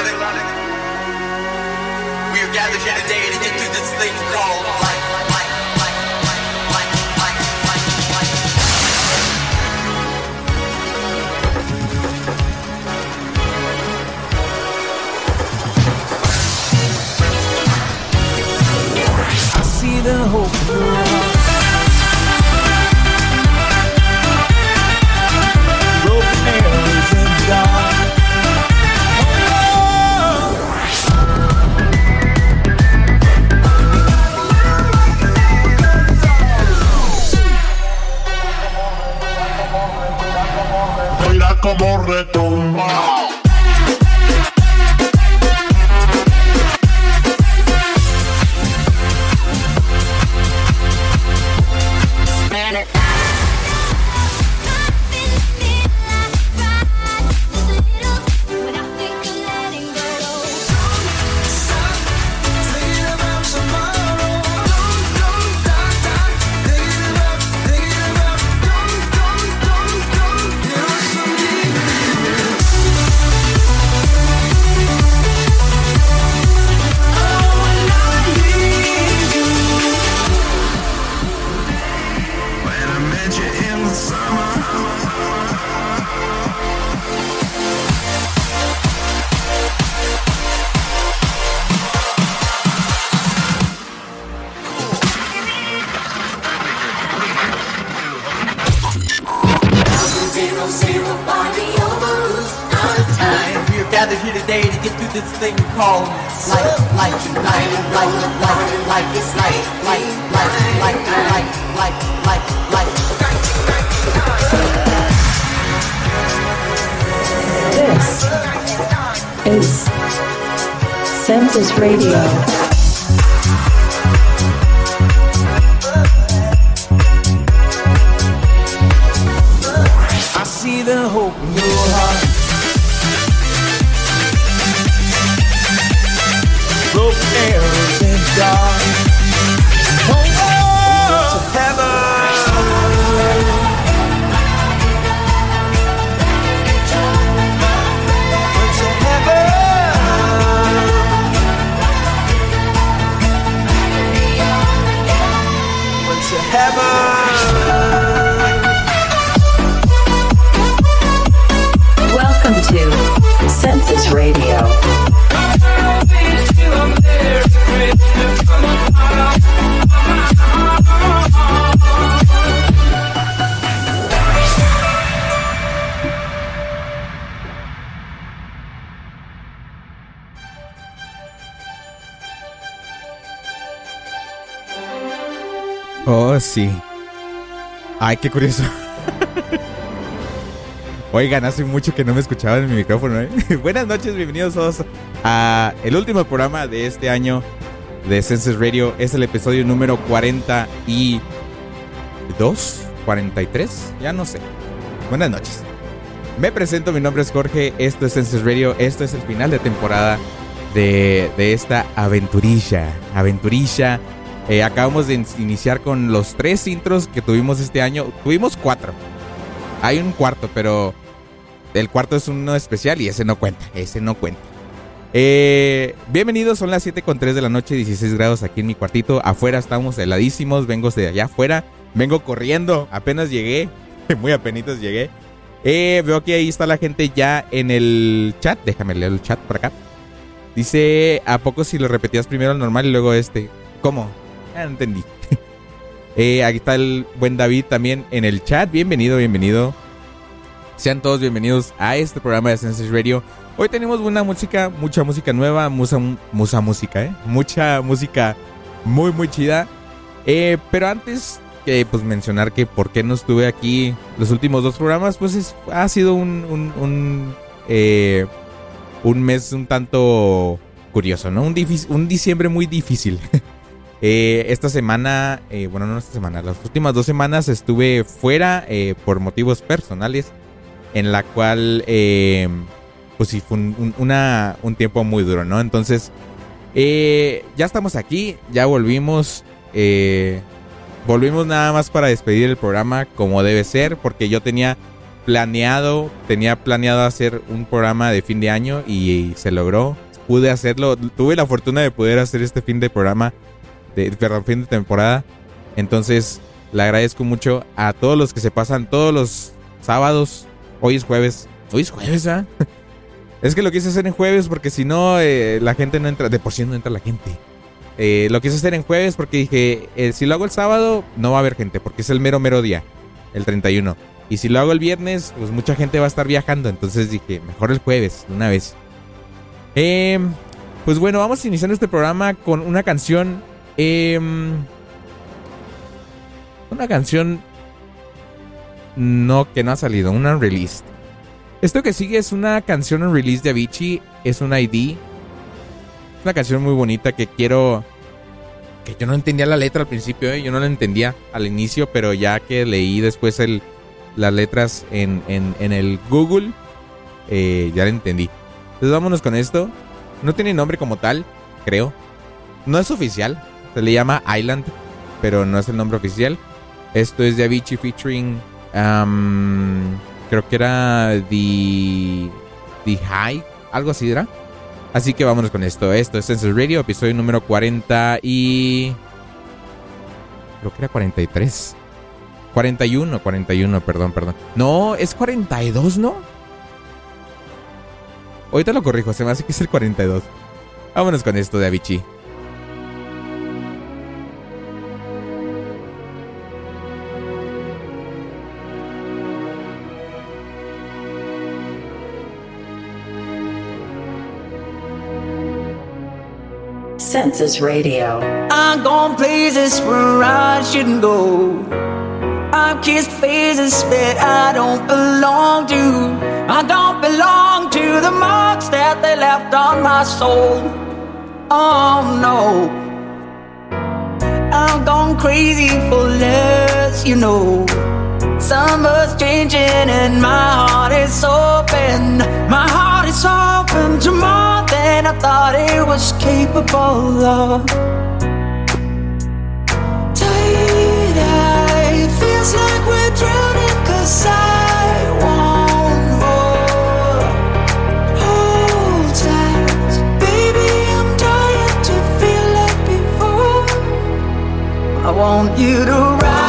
We are gathered here today to get through this thing called life. I see the hope in your heart. retomar. Sí. Ay, qué curioso. Oigan, hace mucho que no me escuchaban en mi micrófono. ¿eh? Buenas noches, bienvenidos todos a el último programa de este año de Census Radio. Es el episodio número 42, 43, ya no sé. Buenas noches. Me presento, mi nombre es Jorge, esto es Census Radio, esto es el final de temporada de, de esta aventurilla. Aventurilla. Eh, acabamos de in- iniciar con los tres intros que tuvimos este año. Tuvimos cuatro. Hay un cuarto, pero el cuarto es uno especial y ese no cuenta. Ese no cuenta. Eh, bienvenidos, son las 7 con 3 de la noche, 16 grados aquí en mi cuartito. Afuera estamos heladísimos, vengo de allá afuera. Vengo corriendo, apenas llegué. Muy apenitos llegué. Eh, veo que ahí está la gente ya en el chat. Déjame leer el chat por acá. Dice, ¿a poco si lo repetías primero el normal y luego este? ¿Cómo? No entendí. Eh, aquí está el buen David también en el chat. Bienvenido, bienvenido. Sean todos bienvenidos a este programa de Census Radio. Hoy tenemos buena música, mucha música nueva, musa, musa música, ¿eh? Mucha música muy, muy chida. Eh, pero antes que pues mencionar que por qué no estuve aquí los últimos dos programas, pues es- ha sido un, un, eh, un mes un tanto curioso, ¿no? Un, un diciembre muy difícil. Eh, esta semana, eh, bueno, no esta semana, las últimas dos semanas estuve fuera eh, por motivos personales, en la cual, pues sí, fue un, tiempo muy duro, ¿no? Entonces, ya estamos aquí, ya volvimos, volvimos nada más para despedir el programa como debe ser, porque yo tenía planeado, tenía planeado hacer un programa de fin de año y, se logró. Pude hacerlo, tuve la fortuna de poder hacer este fin de programa, de, perdón, fin de temporada. Entonces, le agradezco mucho a todos los que se pasan todos los sábados. Hoy es jueves. Hoy es jueves, ¿ah? Es que lo quise hacer en jueves porque si no, eh, la gente no entra. De por sí no entra la gente. Eh, lo quise hacer en jueves porque dije, eh, si lo hago el sábado, no va a haber gente porque es el mero, mero día, el 31. Y si lo hago el viernes, pues mucha gente va a estar viajando. Entonces dije, mejor el jueves, una vez. Em, pues bueno, vamos a iniciar este programa con una canción. Em, una canción. No, que no ha salido, una release. Esto que sigue es una canción en release de Avicii. Es un ID. Una canción muy bonita que quiero. Que yo no entendía la letra al principio, ¿eh? yo no la entendía al inicio, pero ya que leí después el, las letras en, el Google, eh, ya lo entendí. Entonces vámonos con esto. No tiene nombre como tal, creo. No es oficial. Se le llama Island, pero no es el nombre oficial. Esto es de Avicii featuring. creo que era The, The High, algo así era. Así que vámonos con esto. Esto es Census Radio, episodio número 40 y. Creo que era 43. 41, 41, perdón, perdón. No, es 42, ¿no? Ahorita lo corrijo, se me hace que es el 42. Vámonos con esto de Avicii. Census Radio. I'm gone places where I shouldn't go. I've kissed faces that I don't belong to. I don't belong to the marks that they left on my soul. Oh no. I've gone crazy for less, you know. Summer's changing and my heart is open. My heart is open to more than I thought it was capable of. feels like we're drowning cause I want more Hold tight Baby, I'm dying to feel like before I want you to ride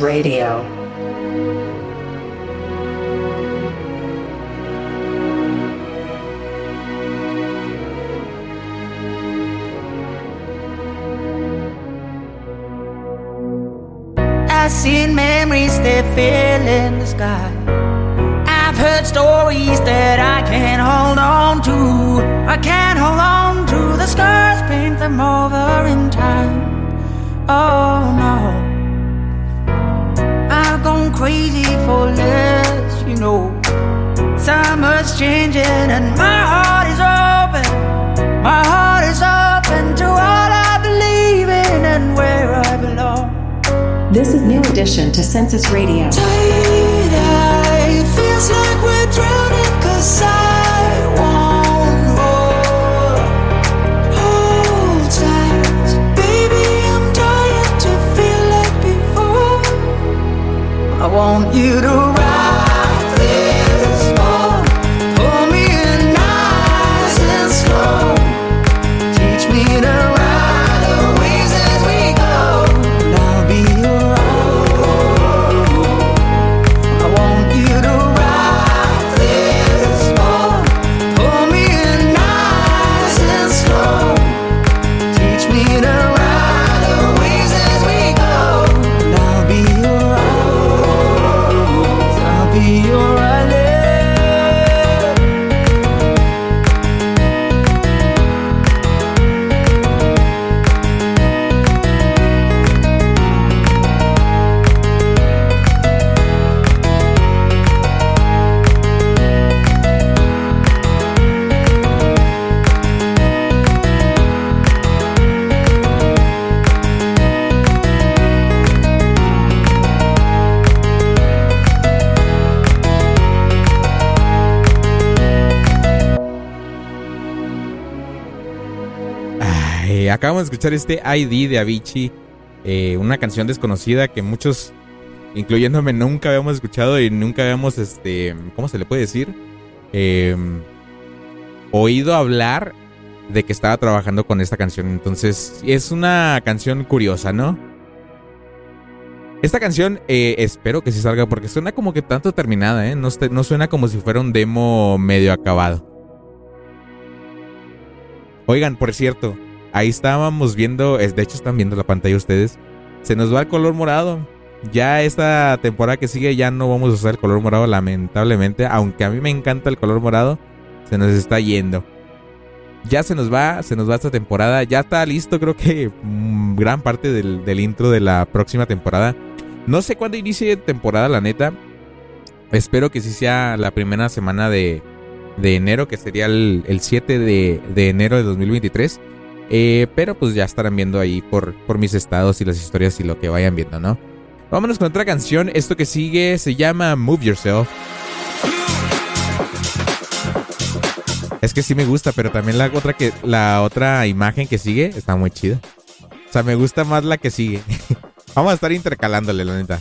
Radio. Census acabamos escuchar este ID de Avicii, eh, una canción desconocida que muchos, incluyéndome, nunca habíamos escuchado y nunca habíamos, este, ¿cómo se le puede decir? Eh, oído hablar de que estaba trabajando con esta canción. Entonces, es una canción curiosa, ¿no? Esta canción eh, espero que sí salga porque suena como que tanto terminada, ¿eh? No, no suena como si fuera un demo medio acabado. Oigan, por cierto, ahí estábamos viendo, de hecho están viendo la pantalla ustedes, se nos va el color morado. Ya esta temporada que sigue ya no vamos a usar el color morado lamentablemente, aunque a mí me encanta el color morado, se nos está yendo. Ya se nos va, se nos va esta temporada, ya está listo creo que mm, gran parte del, del intro de la próxima temporada. No sé cuándo inicie temporada, la neta. Espero que sí sea la primera semana de, de enero, que sería el, el 7 de, de enero de 2023. Eh, pero pues ya estarán viendo ahí por, por mis estados y las historias y lo que vayan viendo, ¿no? Vámonos con otra canción. Esto que sigue se llama Move Yourself. Es que sí me gusta, pero también la otra que la otra imagen que sigue está muy chida. O sea, me gusta más la que sigue. Vamos a estar intercalándole, la neta.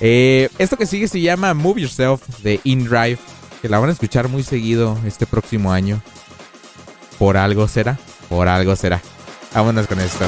Eh, esto que sigue se llama Move Yourself de InDrive, que la van a escuchar muy seguido este próximo año. Por algo será, por algo será. Vámonos con esto.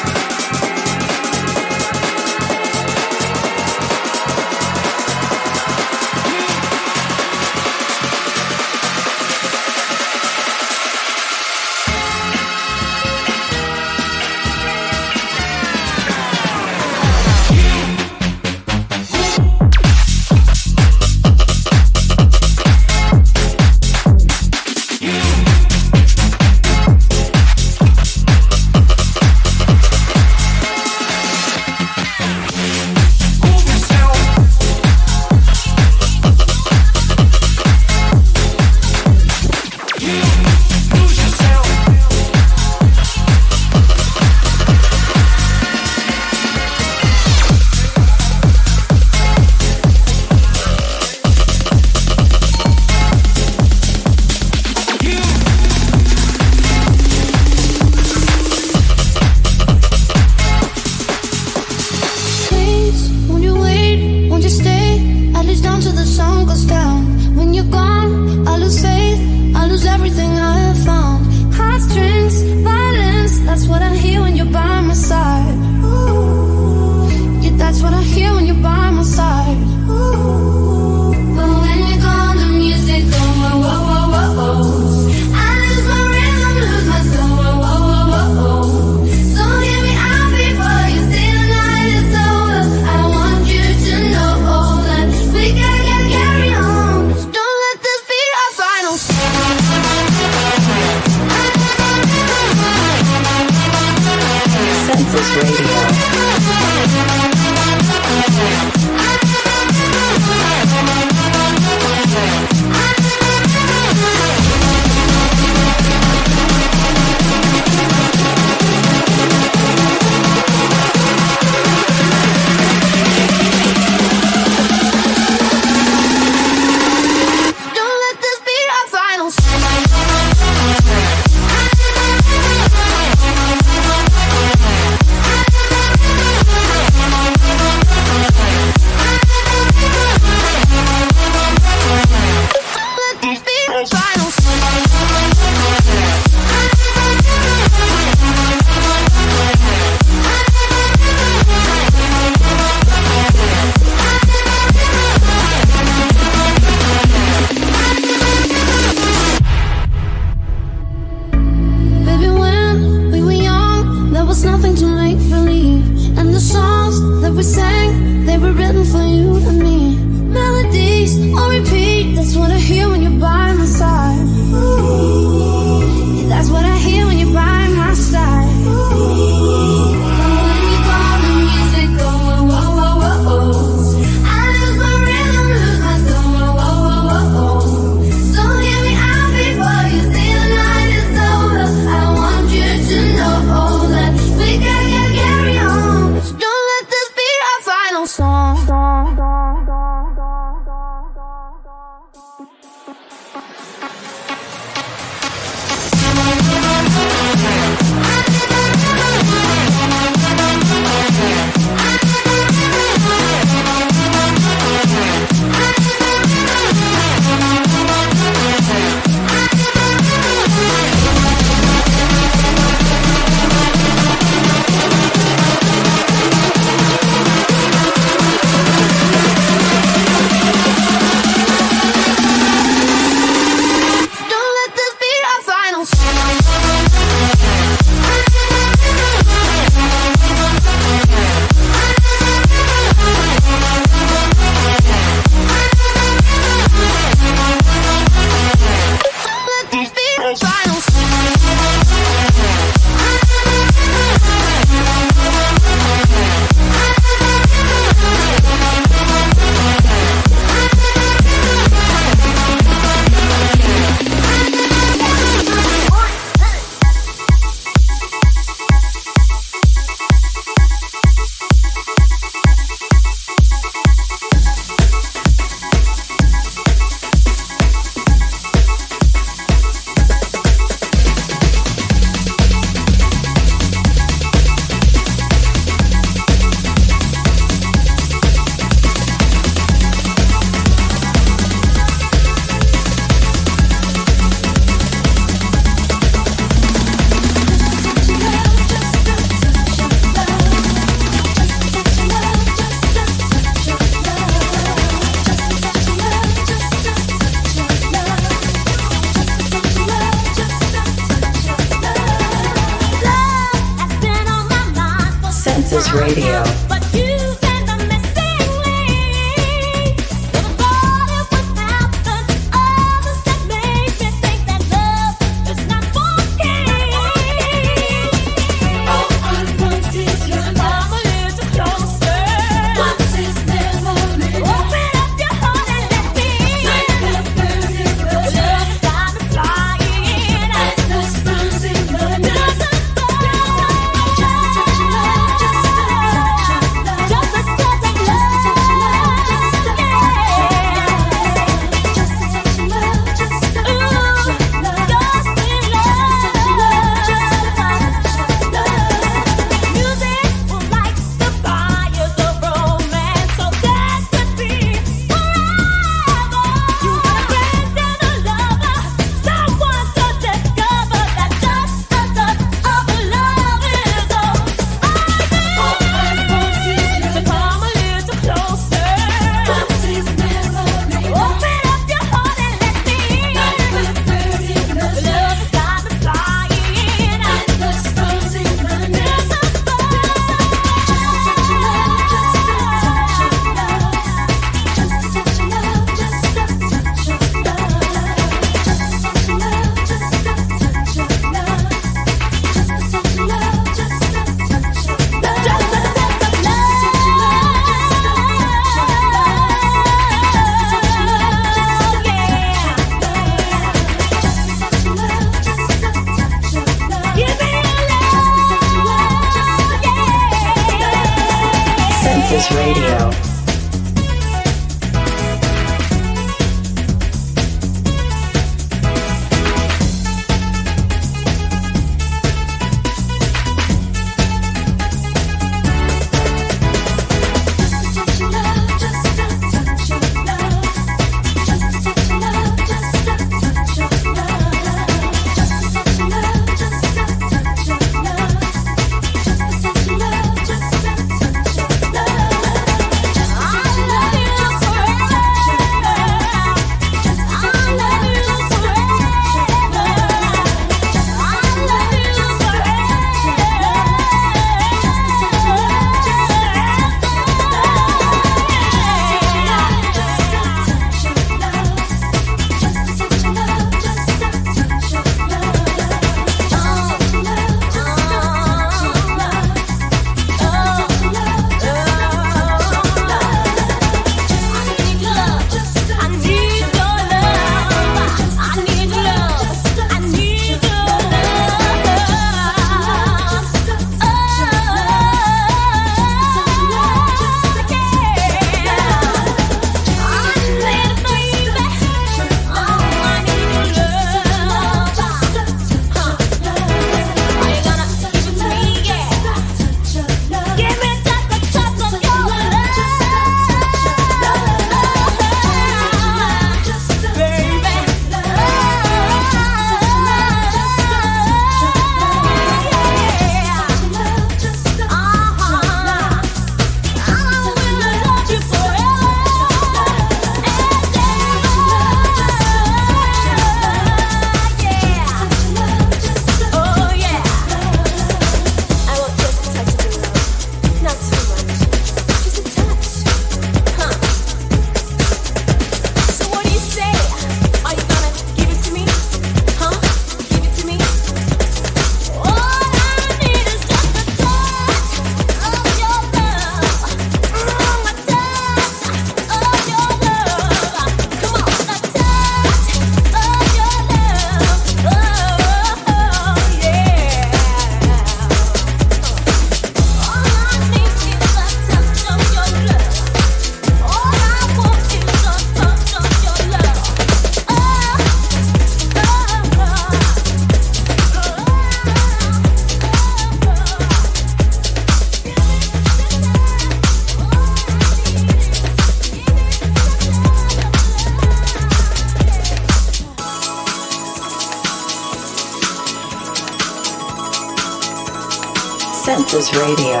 Radio.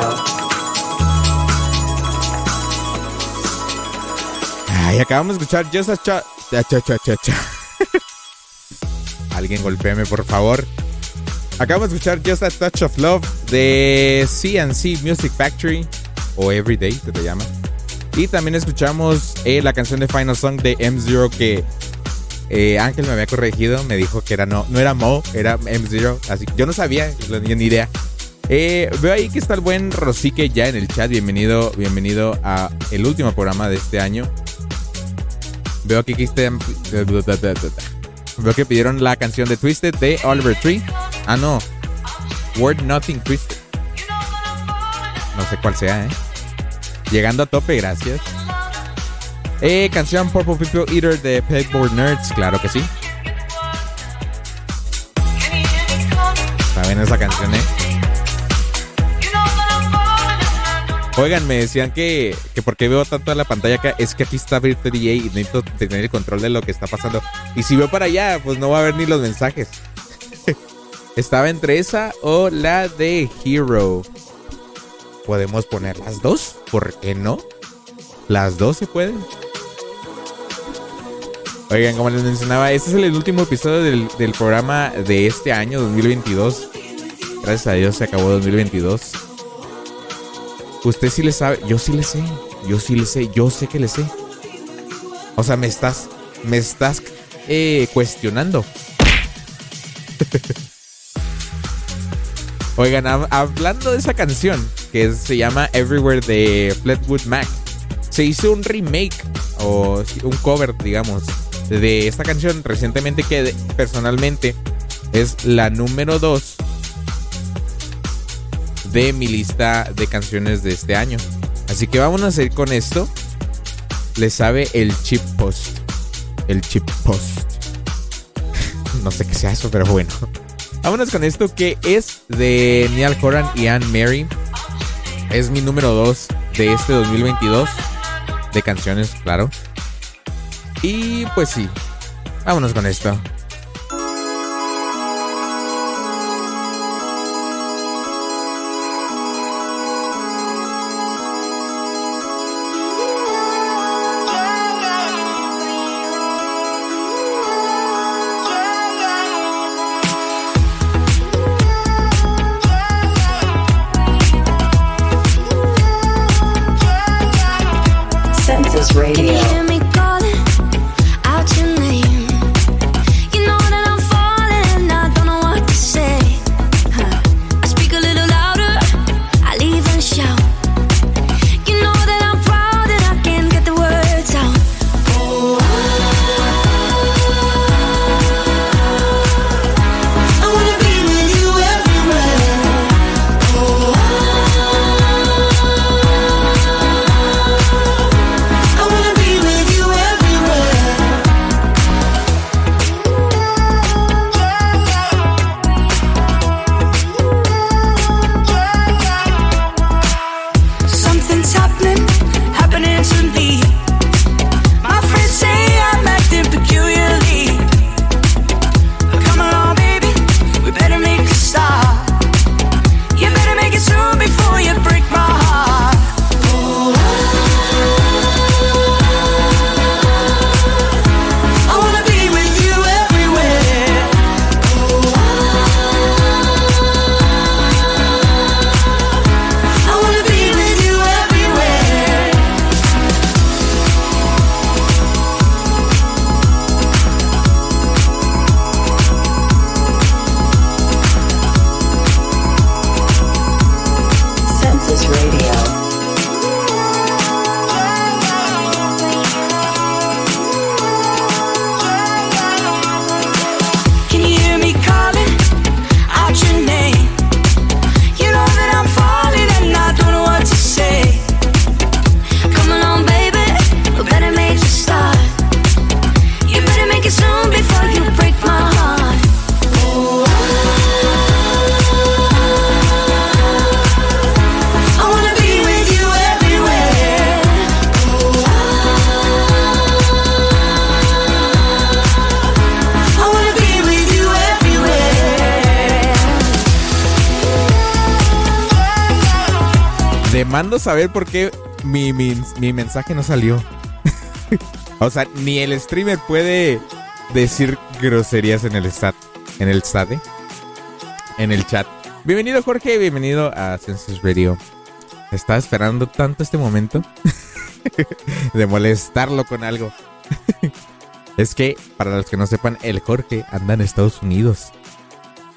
Ay, acabamos de escuchar Just a Cha. cha, cha, cha, cha. Alguien golpéame, por favor. Acabamos de escuchar Just a Touch of Love de CNC Music Factory o Everyday, se te llama. Y también escuchamos eh, la canción de Final Song de M0 que eh, Ángel me había corregido, me dijo que era no, no era Mo, era M0, así que yo no sabía, tenía ni idea. Eh, veo ahí que está el buen Rosique ya en el chat, bienvenido, bienvenido a el último programa de este año. Veo aquí que están- Veo que pidieron la canción de Twisted de Oliver Tree. Ah, no. Word Nothing Twisted. No sé cuál sea, ¿eh? Llegando a tope, gracias. Eh, canción Purple People Eater de Pegboard Nerds, claro que sí. Saben esa canción, ¿eh? Oigan, me decían que, que porque veo tanto en la pantalla acá, es que aquí está Virtual DJ y necesito tener el control de lo que está pasando. Y si veo para allá, pues no va a ver ni los mensajes. Estaba entre esa o la de Hero. ¿Podemos poner las dos? ¿Por qué no? ¿Las dos se pueden? Oigan, como les mencionaba, este es el último episodio del, del programa de este año, 2022. Gracias a Dios se acabó 2022. Usted sí le sabe, yo sí le sé, yo sí le sé, yo sé que le sé. O sea, me estás, me estás eh, cuestionando. Oigan, hab- hablando de esa canción que se llama Everywhere de Fleetwood Mac, se hizo un remake o un cover, digamos, de esta canción recientemente que personalmente es la número 2 de mi lista de canciones de este año. Así que vámonos a ir con esto. Le sabe el chip post. El chip post. no sé qué sea eso, pero bueno. Vámonos con esto que es de Neil Horan y Anne Mary. Es mi número 2 de este 2022. De canciones, claro. Y pues sí. Vámonos con esto. Demando saber por qué mi, mi, mensaje no salió. o sea, ni el streamer puede decir groserías en el stat. En el SADE. en el chat. Bienvenido Jorge, bienvenido a Census Radio. Estaba esperando tanto este momento de molestarlo con algo. es que, para los que no sepan, el Jorge anda en Estados Unidos.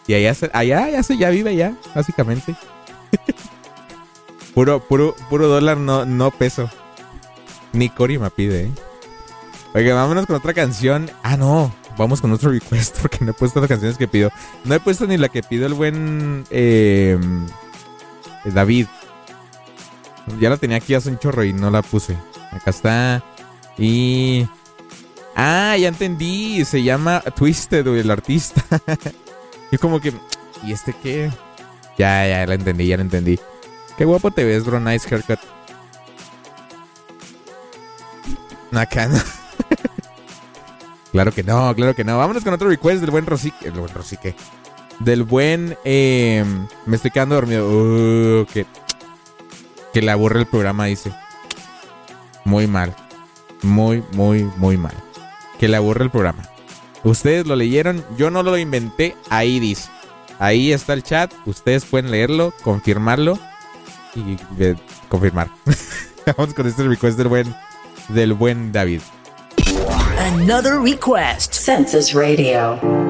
Y allá, allá ya, se, ya vive allá, básicamente. Puro, puro, puro dólar, no, no peso. Ni Cory me pide, ¿eh? Oiga, vámonos con otra canción. Ah, no. Vamos con otro request porque no he puesto las canciones que pido. No he puesto ni la que pidió el buen eh, David. Ya la tenía aquí hace un chorro y no la puse. Acá está. Y. Ah, ya entendí. Se llama Twisted, el artista. y como que. ¿Y este qué? Ya, ya, la entendí, ya la entendí. Qué guapo te ves, bro. Nice haircut. Acá no. claro que no, claro que no. Vámonos con otro request del buen Rosique. El buen Rosique. Del buen. eh, me estoy quedando dormido. Uh, que, que le aburre el programa, dice. Muy mal. Muy, muy, muy mal. Que le aburre el programa. Ustedes lo leyeron, yo no lo inventé. Ahí dice. Ahí está el chat. Ustedes pueden leerlo, confirmarlo y eh, confirmar. Vamos con este request del buen, del buen David. Another request. Census Radio.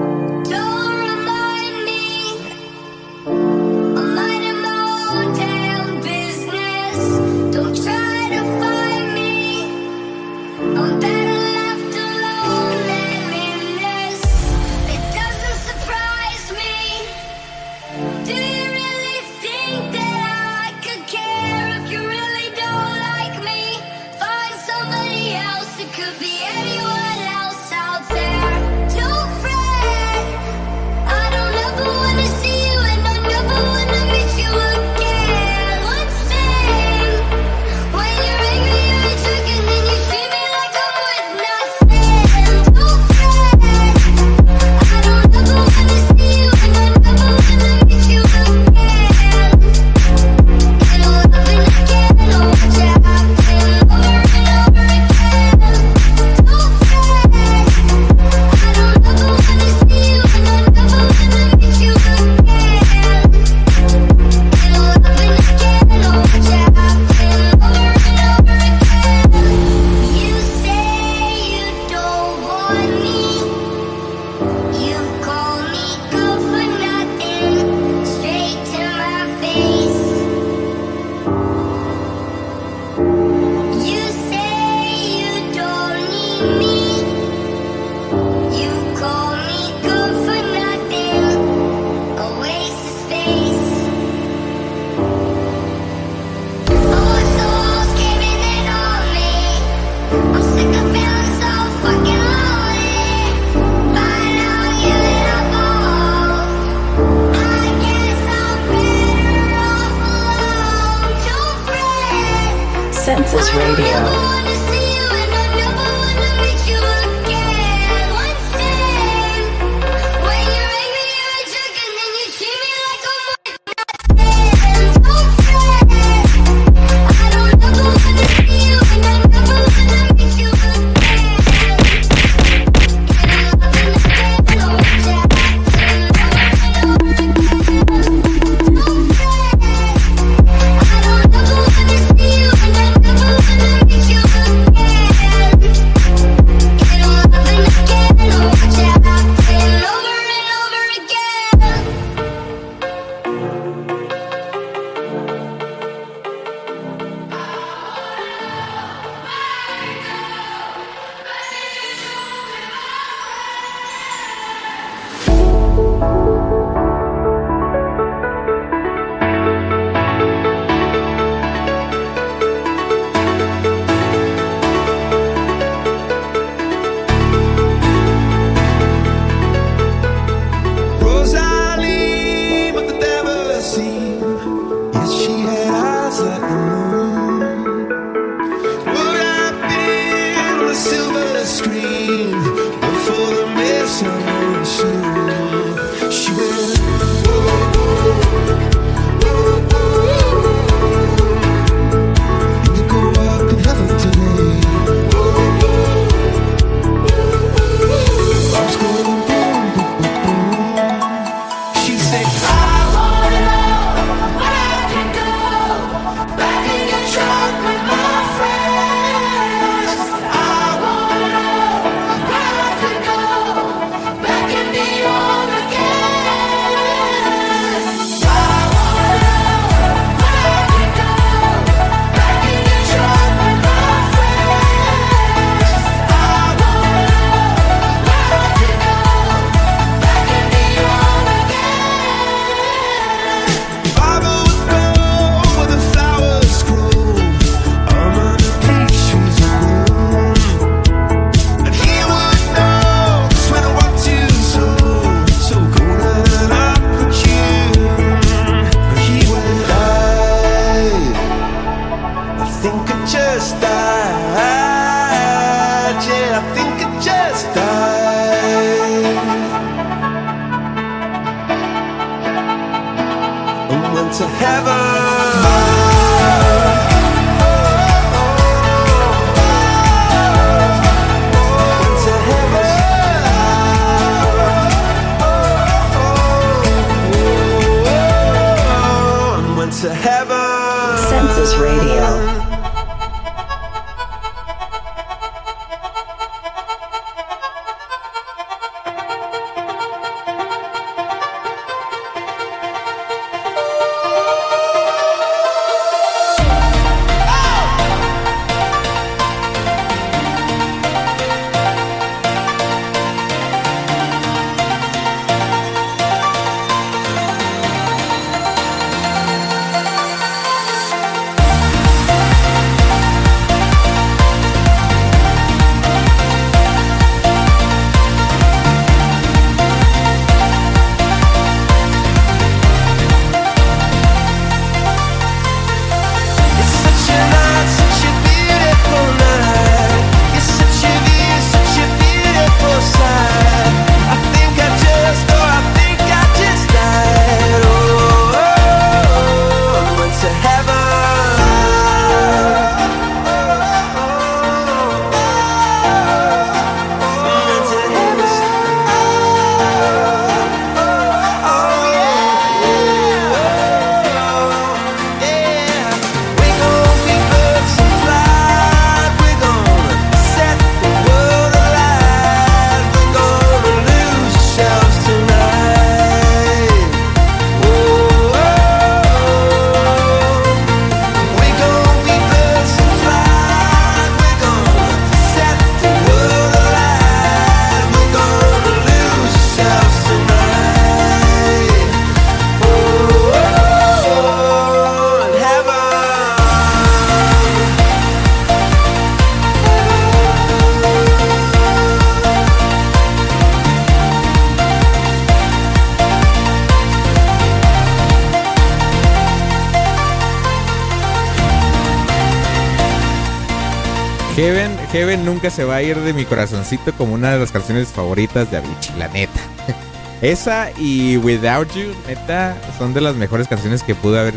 Heaven, nunca se va a ir de mi corazoncito como una de las canciones favoritas de Avicii, la neta. Esa y Without You, neta, son de las mejores canciones que pudo haber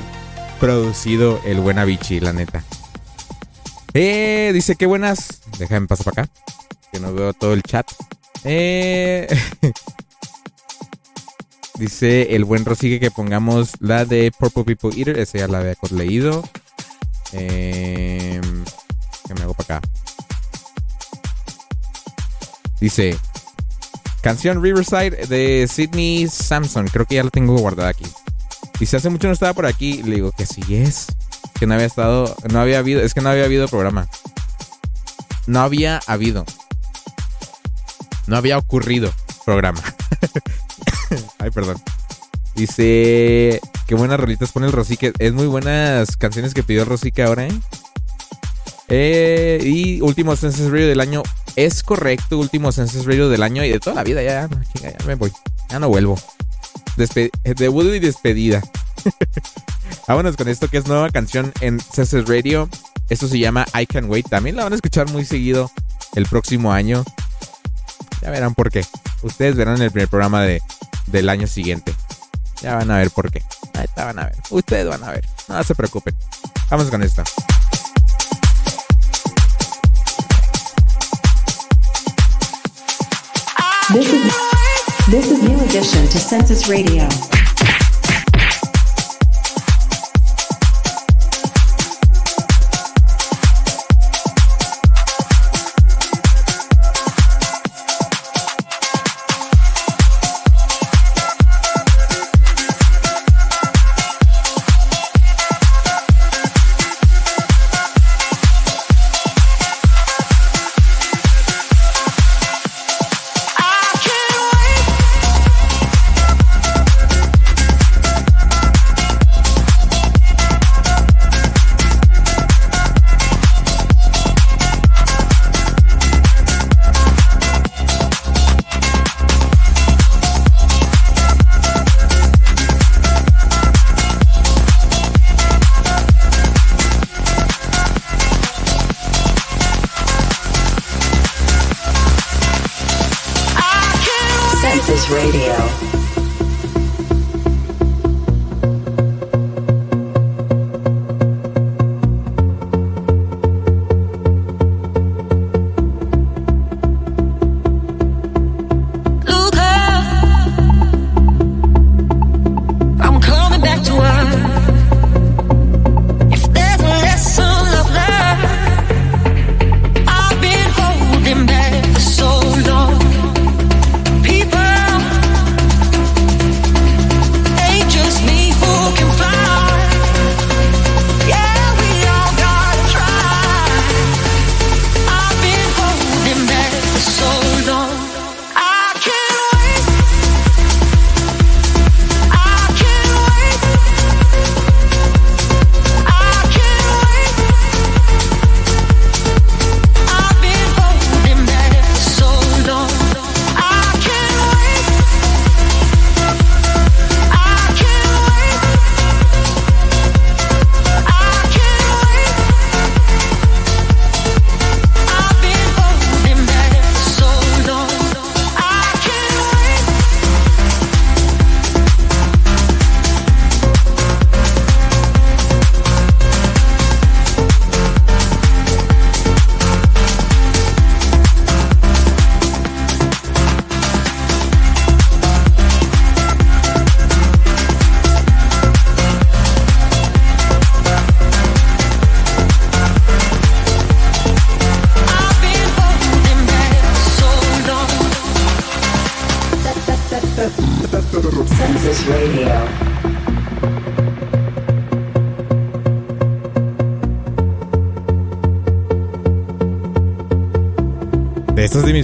producido el buen Avicii, la neta. Eh, dice que buenas. Déjame pasar para acá. Que no veo todo el chat. Eh. dice el buen Rosigue que pongamos la de Purple People Eater. Esa ya la había leído. Eh, que me hago para acá. Dice canción Riverside de Sidney Samson. Creo que ya la tengo guardada aquí. Dice hace mucho no estaba por aquí. Le digo que sí es. Que no había estado. No había habido. Es que no había habido programa. No había habido. No había ocurrido programa. Ay, perdón. Dice. Qué buenas rolitas pone el Rosique. Es muy buenas canciones que pidió Rosique ahora, ¿eh? Eh, y último Census Radio del año. Es correcto, último Census Radio del año y de toda la vida. Ya, ya me voy. Ya no vuelvo. Despe debut y despedida. Vámonos con esto que es nueva canción en Census Radio. Esto se llama I Can Wait. También la van a escuchar muy seguido el próximo año. Ya verán por qué. Ustedes verán el primer programa de, del año siguiente. Ya van a ver por qué. Ahorita van a ver. Ustedes van a ver. No se preocupen. Vamos con esto. This is this is new addition to Census Radio.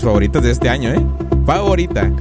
favoritas de este año, ¿eh? Favorita.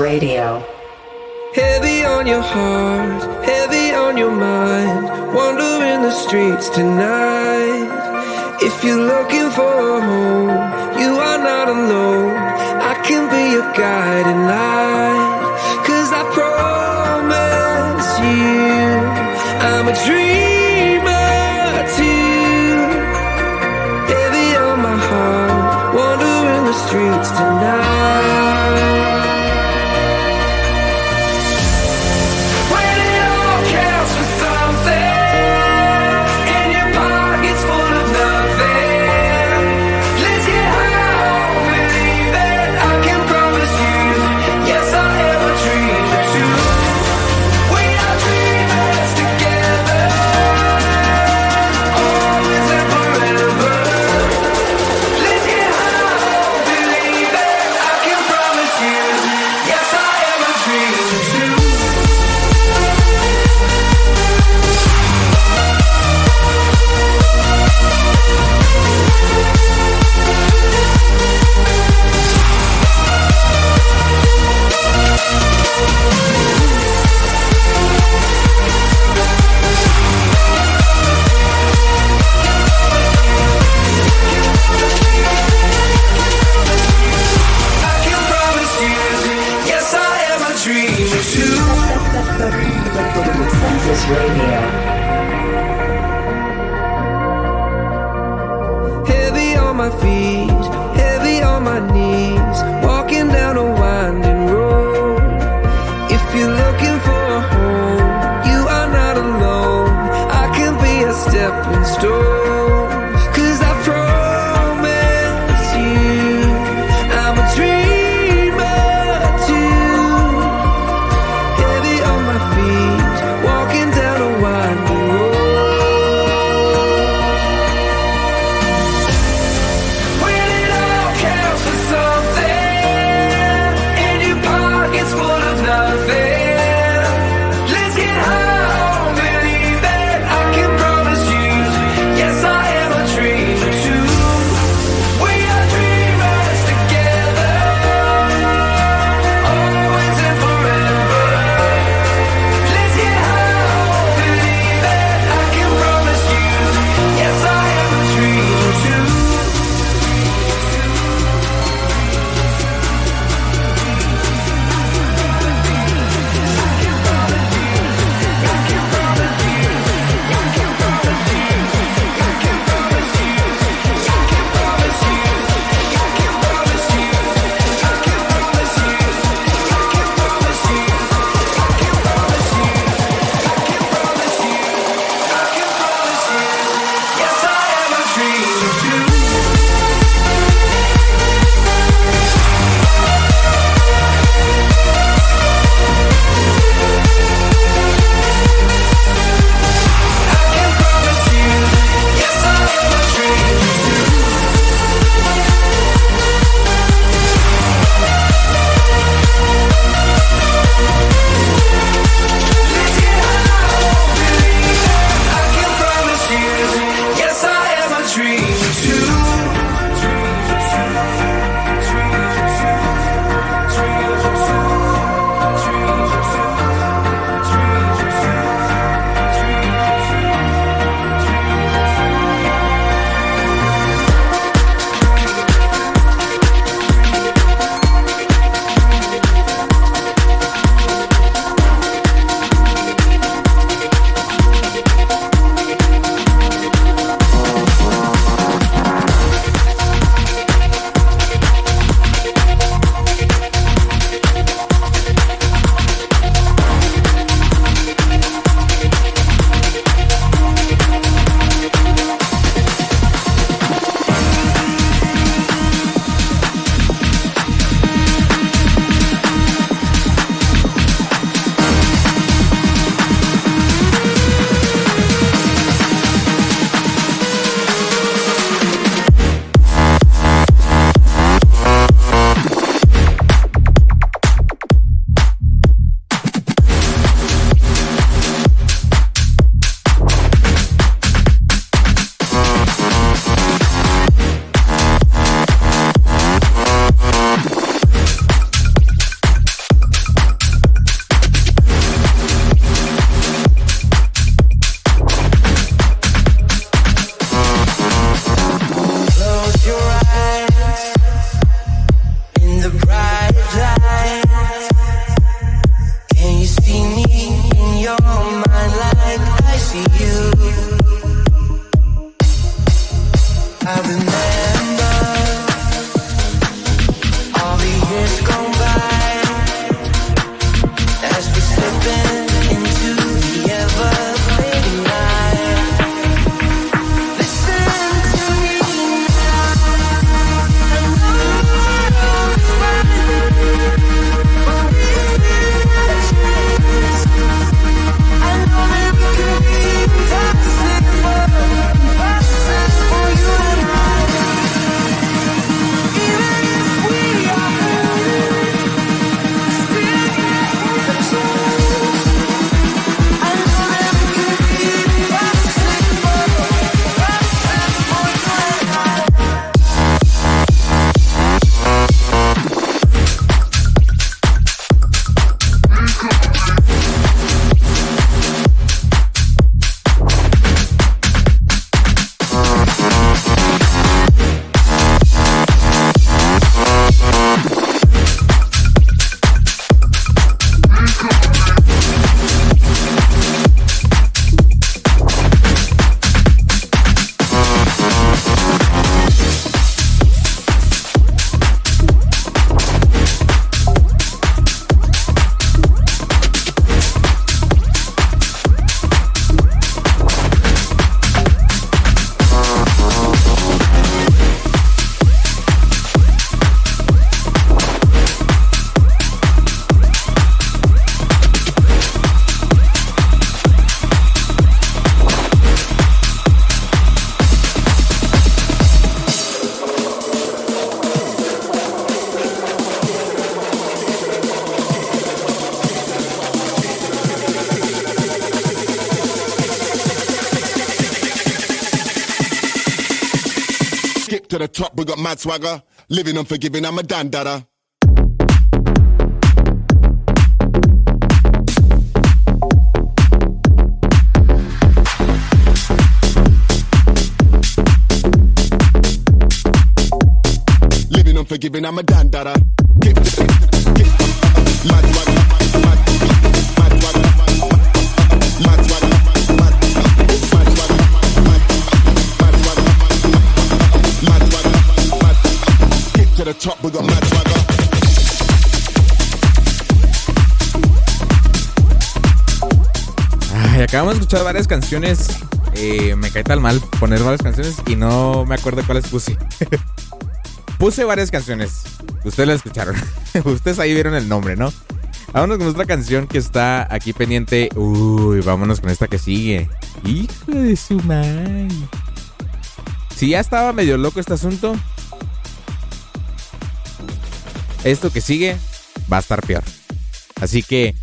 Radio. Heavy on your heart, heavy on your mind, wandering the streets tonight. If you're looking for a home, you are not alone. I can be your guiding light, cause I promise you, I'm a dream. streets tonight mad swagger. Living unforgiving, I'm a dandada. Living unforgiving, I'm a dandada. Acabamos de escuchar varias canciones. Eh, me cae tal mal poner varias canciones y no me acuerdo cuáles puse. puse varias canciones. Ustedes las escucharon. Ustedes ahí vieron el nombre, ¿no? Vámonos con otra canción que está aquí pendiente. Uy, vámonos con esta que sigue. Hijo de su madre. Si ya estaba medio loco este asunto, esto que sigue va a estar peor. Así que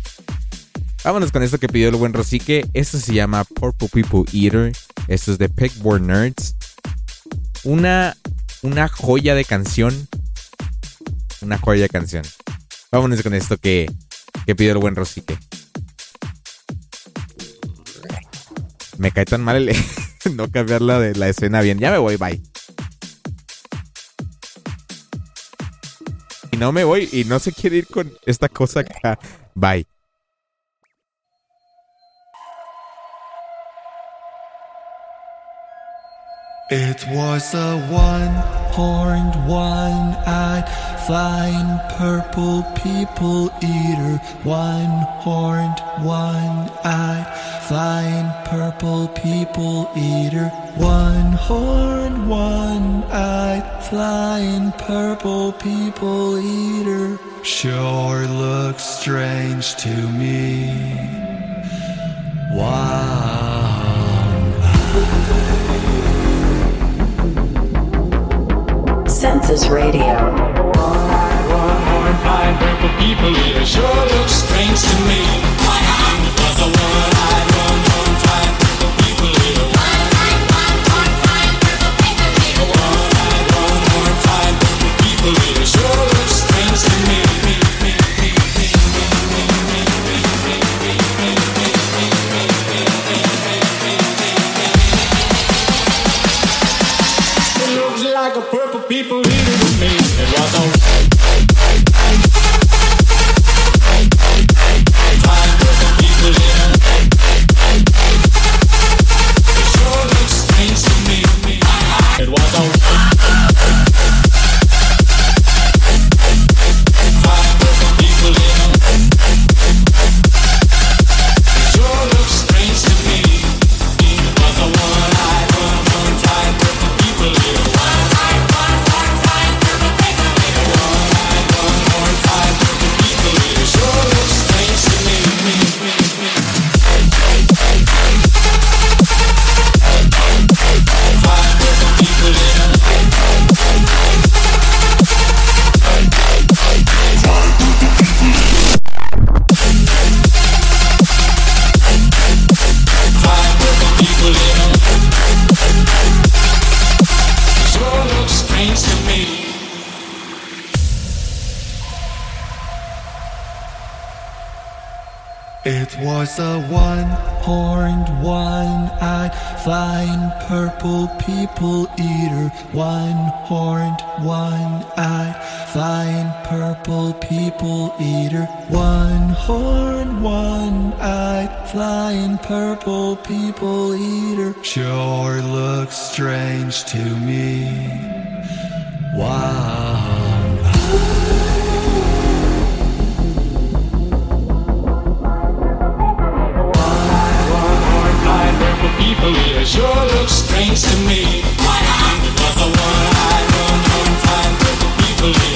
vámonos con esto que pidió el buen Rosique. Esto se llama Purple People Eater. Esto es de Pegboard Nerds. Una, una joya de canción. Una joya de canción. Vámonos con esto que, que pidió el buen Rosique. Me cae tan mal el no cambiarla de la escena bien. Ya me voy, bye. Y no me voy y no se quiere ir con esta cosa acá. Bye. It was a one-horned, one-eyed, flying purple people eater. One-horned, one-eyed, flying purple people eater. One-horned, one-eyed, flying purple people eater. Sure looks strange to me. Wow. Census Radio. people here sure looks strange to me. It was a one-eyed, one-horned, One-horned, one-eyed, flying purple people eater. One-horned, one-eyed, flying purple people eater. Sure looks strange to me. Wow. Purple people here sure looks strange to me. Purple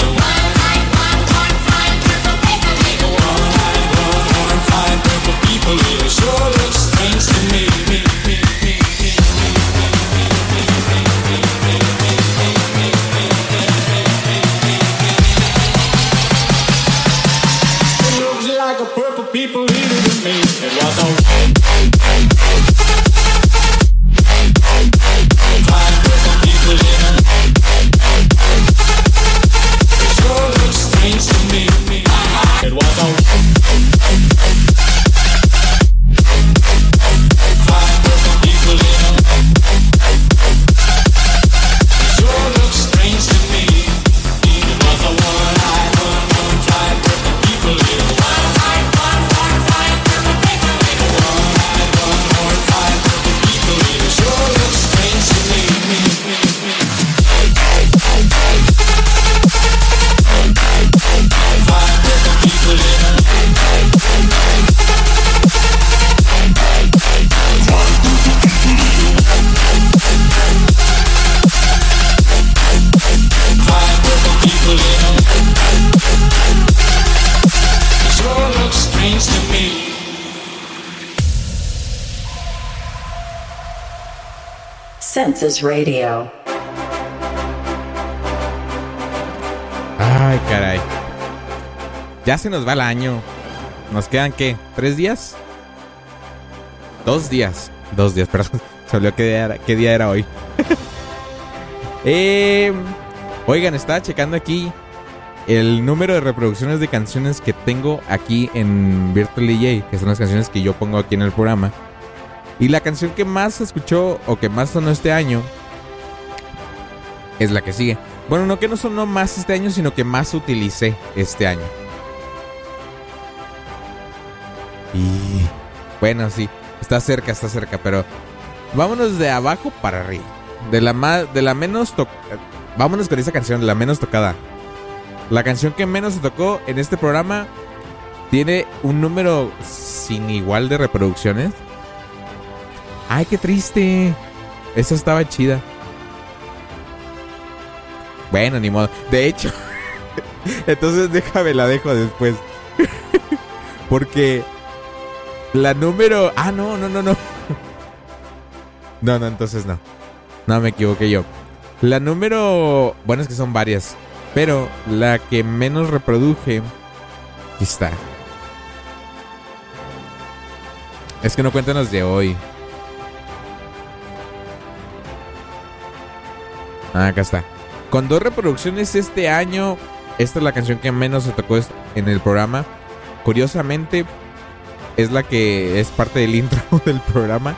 Radio. Ay, caray. Ya se nos va el año. ¿Nos quedan qué? ¿Tres días? Dos días. Dos días, perdón. Se olvidó qué día era, hoy. Eh, oigan, estaba checando aquí el número de reproducciones de canciones que tengo aquí en Virtual DJ, que son las canciones que yo pongo aquí en el programa. Y la canción que más se escuchó o que más sonó este año es la que sigue. Bueno, no que no sonó más este año, sino que más utilicé este año. Y bueno, sí, está cerca, está cerca, pero vámonos de abajo para arriba. De la más, de la menos to- vámonos con esa canción, la menos tocada. La canción que menos se tocó en este programa tiene un número sin igual de reproducciones. Ay, qué triste. Esa estaba chida. Bueno, ni modo. De hecho, entonces déjame la dejo después. Porque la número. Ah, no, no, no, no. No, no, entonces no. No, me equivoqué yo. La número. Bueno, es que son varias. Pero la que menos reproduje. Aquí está. Es que no cuentan las de hoy. Ah, acá está. Con dos reproducciones este año. Esta es la canción que menos se tocó en el programa. Curiosamente, es la que es parte del intro del programa.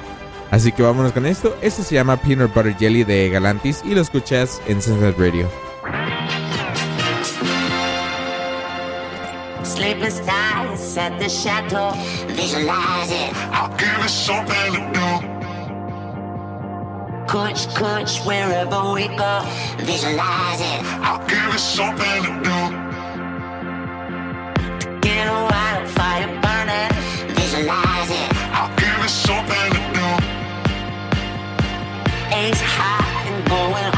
Así que vámonos con esto. Esto se llama Peanut Butter Jelly de Galantis y lo escuchas en Sunset Radio. Sleepless nights at the chateau, visualize it. I'll give it something to do. Coach, coach, wherever we go, visualize it. I'll give it something to do. Get a wildfire burning, visualize it. I'll give it something to do. Ace high and going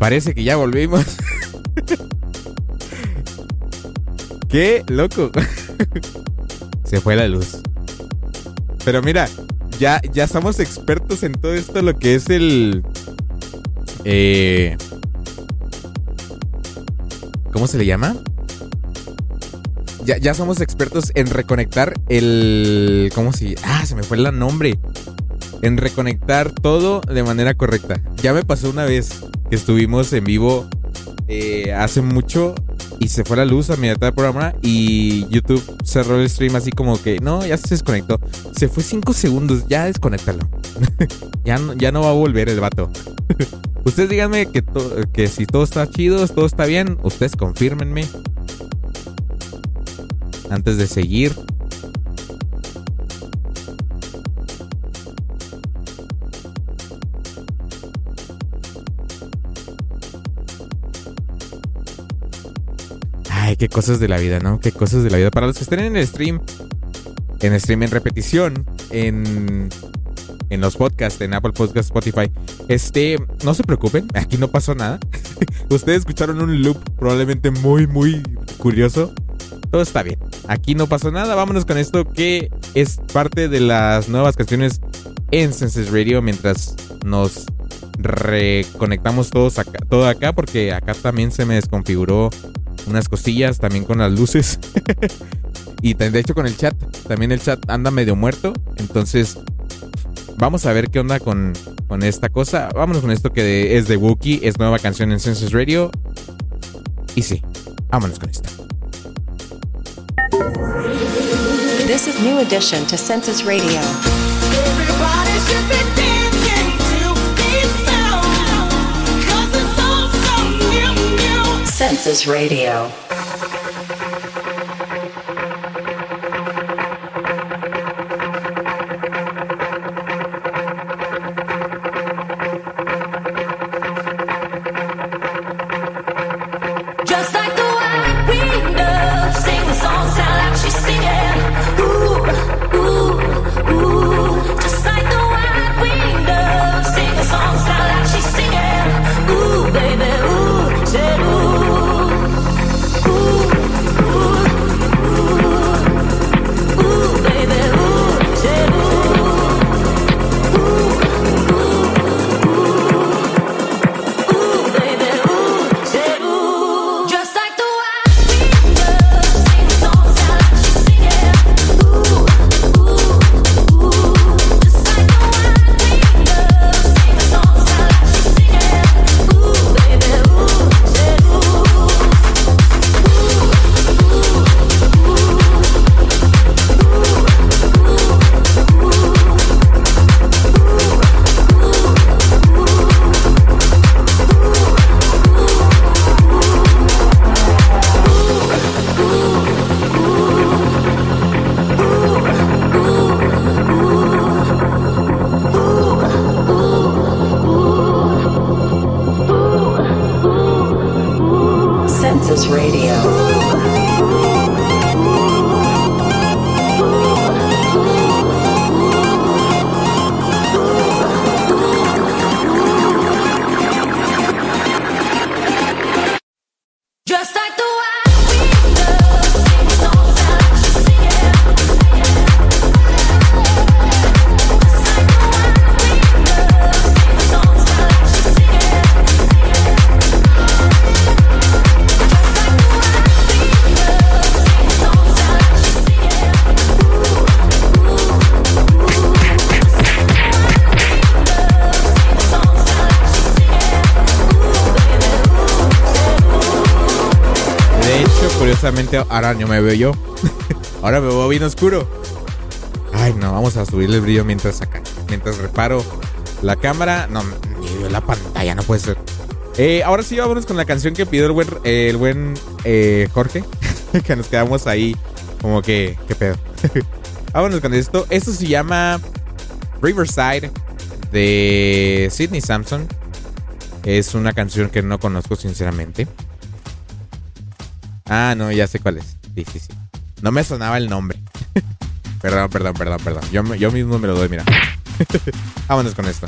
parece que ya volvimos. Qué loco. Se fue la luz. Pero mira, ya, ya somos expertos en todo esto, lo que es el... Eh, ¿Cómo se le llama? Ya, ya somos expertos en reconectar el... ¿Cómo se...? Ah, se me fue el nombre. En reconectar todo de manera correcta. Ya me pasó una vez que estuvimos en vivo eh, hace mucho y se fue la luz a mitad del programa y YouTube cerró el stream así como que no, ya se desconectó. Se fue 5 segundos, ya desconéctalo. ya, no, ya no va a volver el vato. ustedes díganme que, que si todo está chido, todo está bien, ustedes confírmenme. Antes de seguir. Qué cosas de la vida, ¿no? Qué cosas de la vida. Para los que estén en el stream, en stream en repetición, en, en los podcasts, en Apple Podcasts, Spotify, este, no se preocupen, aquí no pasó nada. Ustedes escucharon un loop probablemente muy, muy curioso. Todo está bien. Aquí no pasó nada. Vámonos con esto que es parte de las nuevas canciones en Senses Radio mientras nos reconectamos todos acá, todo acá porque acá también se me desconfiguró unas cosillas también con las luces. Y de hecho con el chat. También el chat anda medio muerto. Entonces vamos a ver qué onda con, con esta cosa. Vámonos con esto que es de Wookiee. Es nueva canción en Census Radio. Y sí vámonos con esto This is New Edition to Census Radio. Everybody should be new. Census Radio. Ahora no me veo yo. ahora me veo bien oscuro. Ay, no, vamos a subirle el brillo mientras acá. Mientras reparo la cámara. No, ni veo la pantalla, no puede ser. Eh, ahora sí, vámonos con la canción que pidió el buen, eh, el buen eh, Jorge. que nos quedamos ahí como que, ¿qué pedo? vámonos con esto. Esto se llama Riverside de Sidney Sampson. Es una canción que no conozco sinceramente. Ah, no, ya sé cuál es. Sí, sí, sí. No me sonaba el nombre. perdón, perdón, perdón, perdón. Yo, yo mismo me lo doy, mira. Vámonos con esto.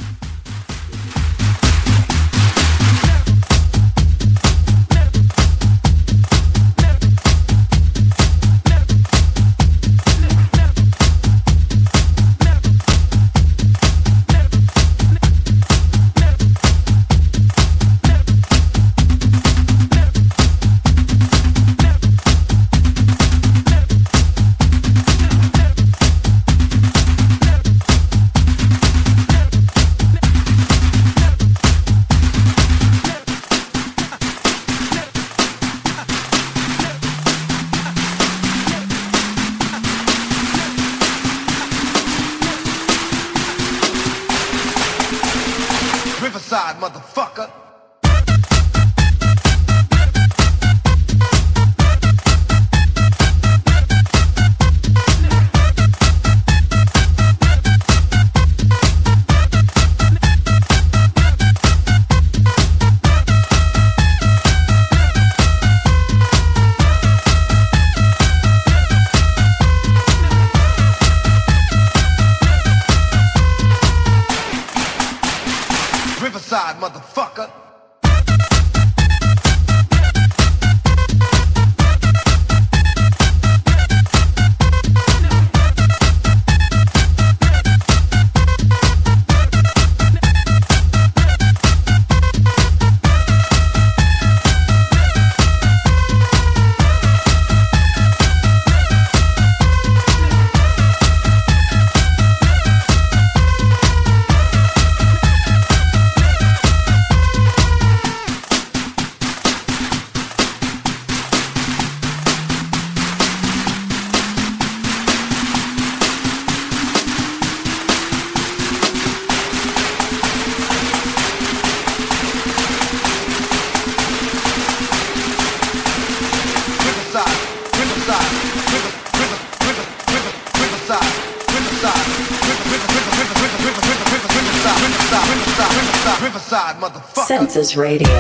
Radio.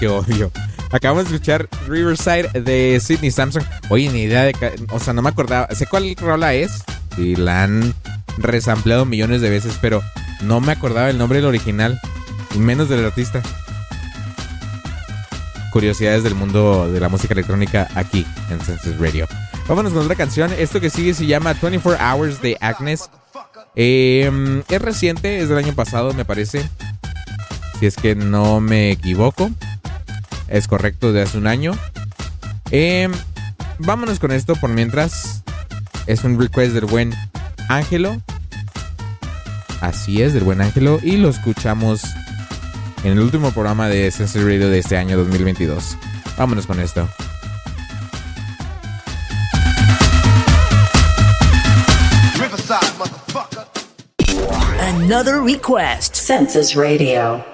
Que obvio. Acabamos de escuchar Riverside de Sidney Samson. Oye, ni idea de. O sea, no me acordaba. Sé cuál rola es. Y la han resampleado millones de veces, pero no me acordaba el nombre del original. Y menos del artista. Curiosidades del mundo de la música electrónica aquí en Census Radio. Vámonos con otra canción. Esto que sigue se llama 24 Hours de Agnes. Eh, es reciente, es del año pasado, me parece. Si es que no me equivoco. Es correcto, de hace un año. Eh, vámonos con esto por mientras. Es un request del buen Ángelo. Así es, del buen Ángelo. Y lo escuchamos en el último programa de Sensor Radio de este año 2022. Vámonos con esto. Another request. Census Radio.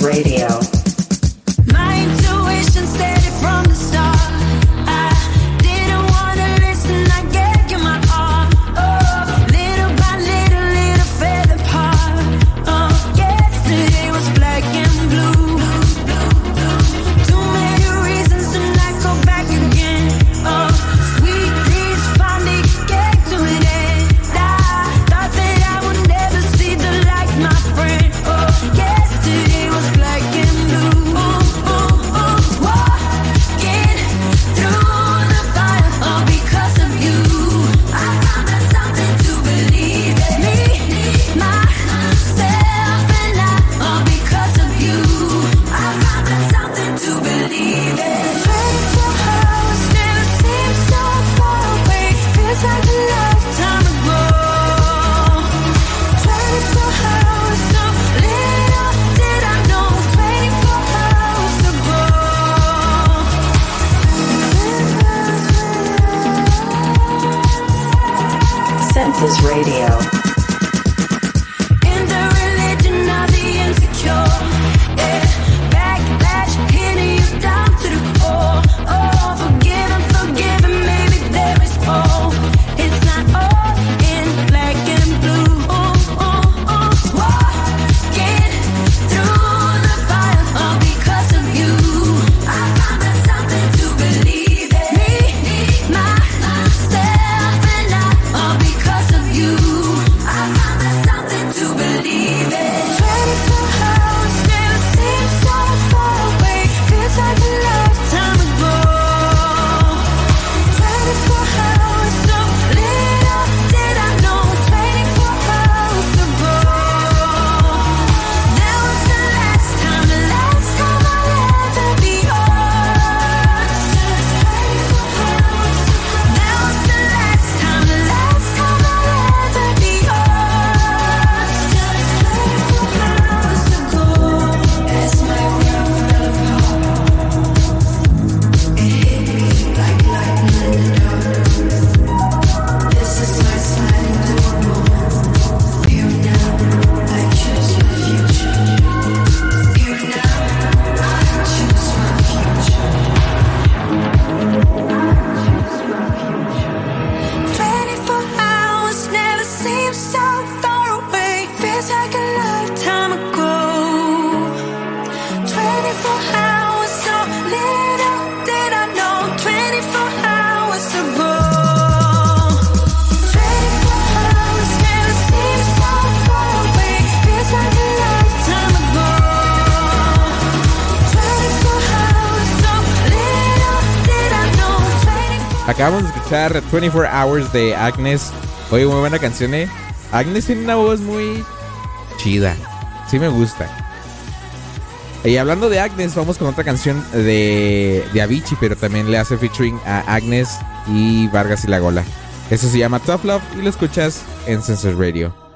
Radio. Voices Radio. Escuchar 24 Hours de Agnes. Oye, muy buena canción, ¿eh? Agnes tiene una voz muy chida. Sí me gusta. Y hablando de Agnes, vamos con otra canción de, de Avicii, pero también le hace featuring a Agnes y Vargas y la Gola. Eso se llama Tough Love y lo escuchas en Census Radio.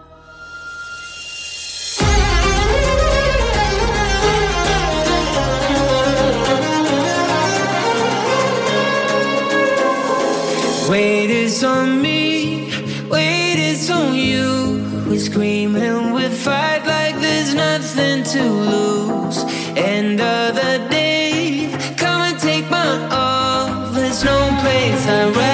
Wait is on me, wait is on you. We scream and we fight like there's nothing to lose. End of the day, come and take my all. There's no place I'd rather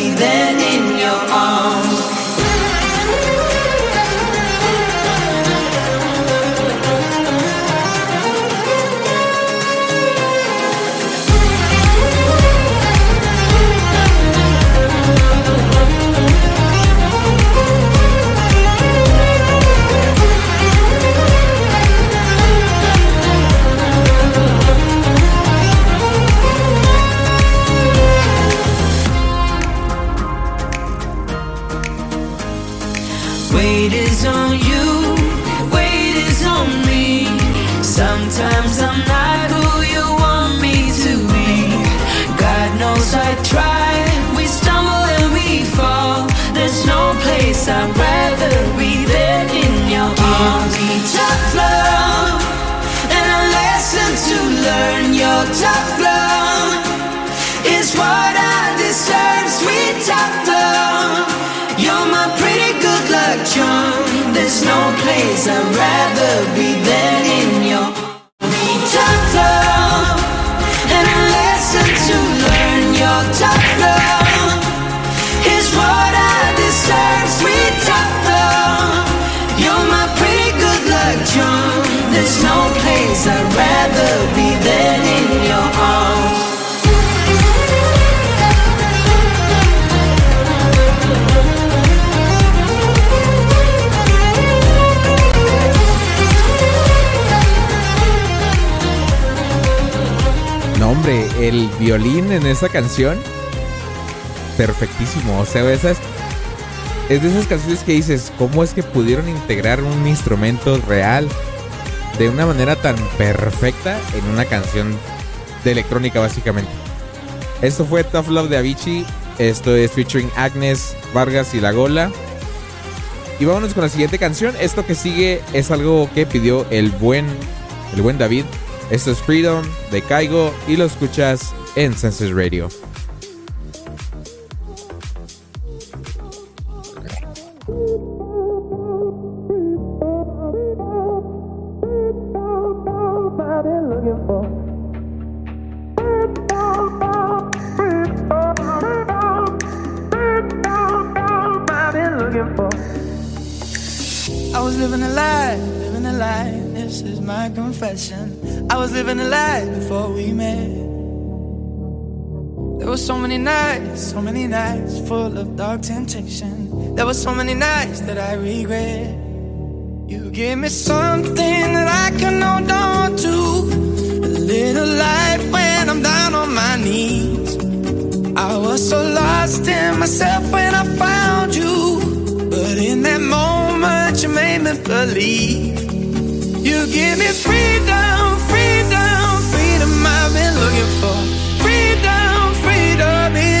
be than el violín en esa canción, perfectísimo. O sea, esas, es de esas canciones que dices, ¿cómo es que pudieron integrar un instrumento real de una manera tan perfecta en una canción de electrónica, básicamente? Esto fue Tough Love de Avicii. Esto es featuring Agnes Vargas y La Gola. Y vámonos con la siguiente canción. Esto que sigue es algo que pidió el buen, el buen David. Esto es Freedom de Caigo y lo escuchas en Senses Radio. So many nights full of dark temptation. There were so many nights that I regret. You gave me something that I can hold on to. A little light when I'm down on my knees. I was so lost in myself when I found you. But in that moment, you made me believe. You give me freedom, freedom, freedom I've been looking for. Freedom, freedom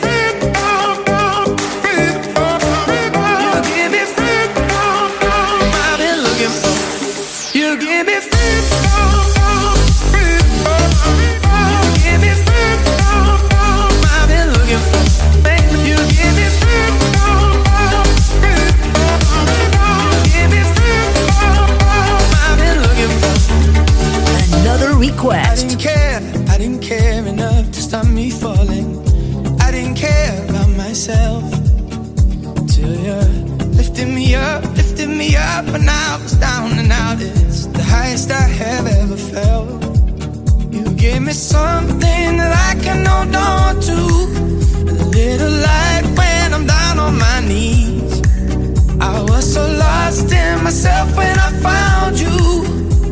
highest I have ever felt. You gave me something that I can hold on to. A little light when I'm down on my knees. I was so lost in myself when I found you.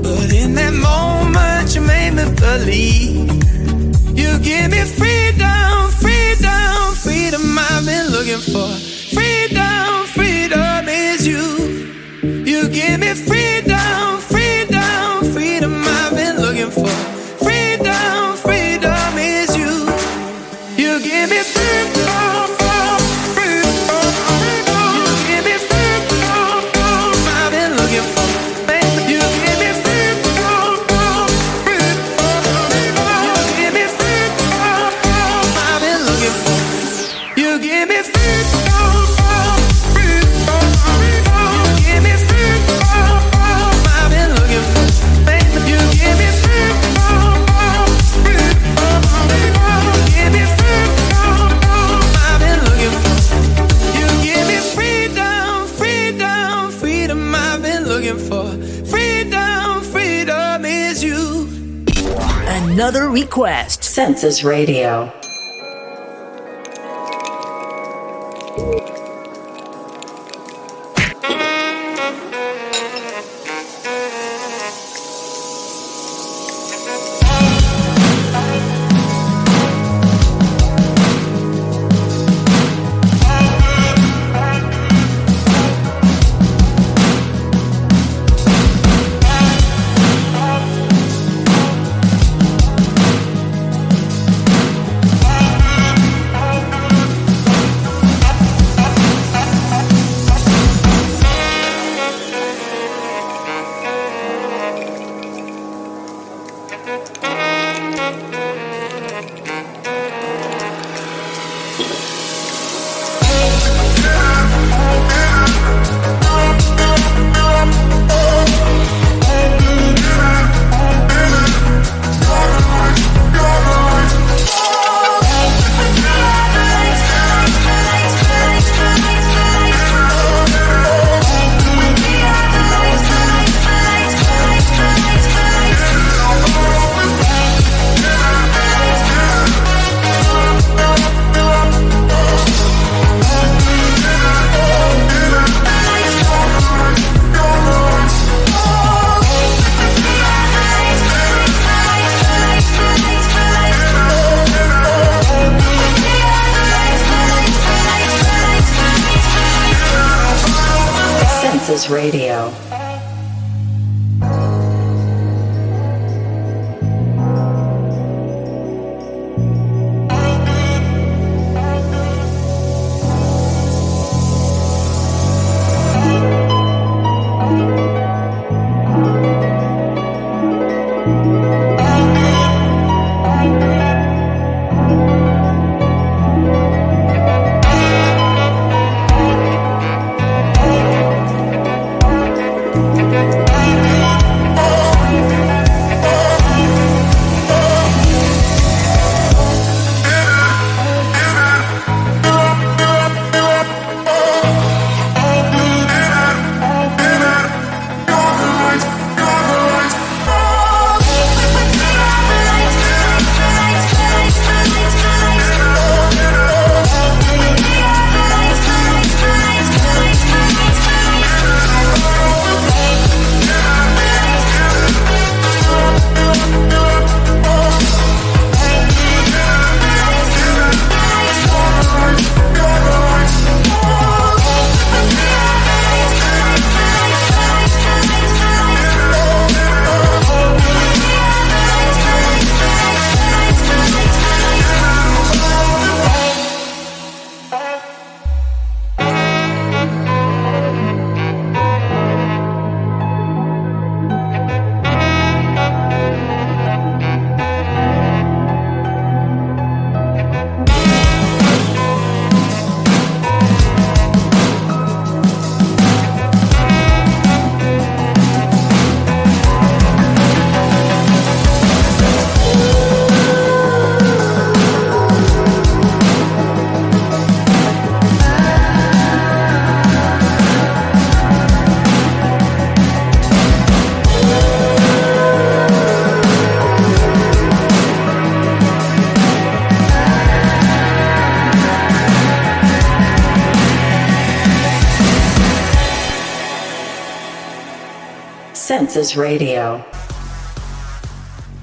But in that moment, you made me believe. You give me freedom, freedom, freedom I've been looking for. You give me freedom. Request. Census Radio.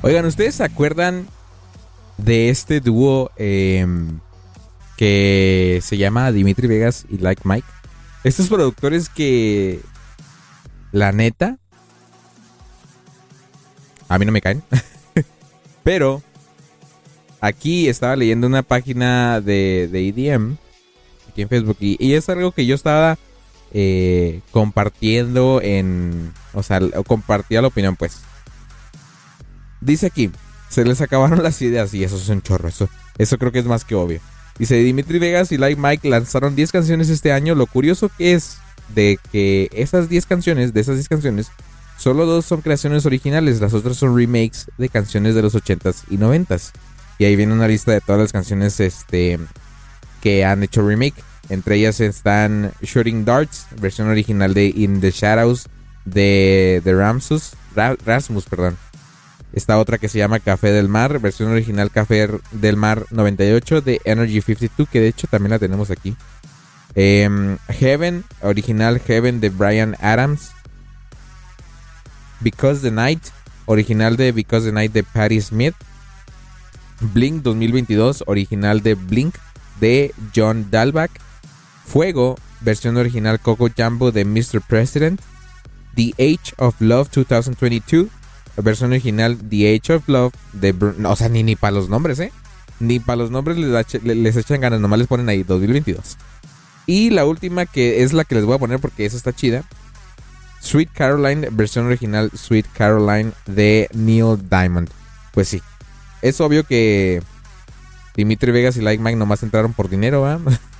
Oigan, ¿ustedes se acuerdan de este dúo em, que se llama Dimitri Vegas y Like Mike? Estos productores que, la neta, a mí no me caen. Pero aquí estaba leyendo una página de, de EDM aquí en Facebook y es algo que yo estaba eh, compartiendo en, o sea, compartía la opinión pues. Dice aquí, se les acabaron las ideas y eso es un chorro, eso, eso creo que es más que obvio. Dice, Dimitri Vegas y Like Mike lanzaron 10 canciones este año. Lo curioso que es de que esas 10 canciones, de esas 10 canciones, solo dos son creaciones originales, las otras son remakes de canciones de los 80s y 90s. Y ahí viene una lista de todas las canciones este, que han hecho remake. Entre ellas están Shooting Darts, versión original de In the Shadows de, de Ramsus, Ra- Rasmus, perdón. Esta otra que se llama Café del Mar, versión original Café del Mar 98 de Energy 52, que de hecho también la tenemos aquí. Em, Heaven, original Heaven de Brian Adams. Because the Night, original de Because the Night de Patti Smith. Blink 2022, original de Blink de John Dalbach. Fuego, versión original Coco Jumbo de Mr. President. The Age of Love 2022, versión original The Age of Love de... O sea, ni, ni para los nombres, ¿eh? Ni para los nombres les, les echan ganas, nomás les ponen ahí 2022. Y la última que es la que les voy a poner porque esa está chida. Sweet Caroline, versión original Sweet Caroline de Neil Diamond. Pues sí, es obvio que Dimitri Vegas y Like Mike nomás entraron por dinero, ¿va?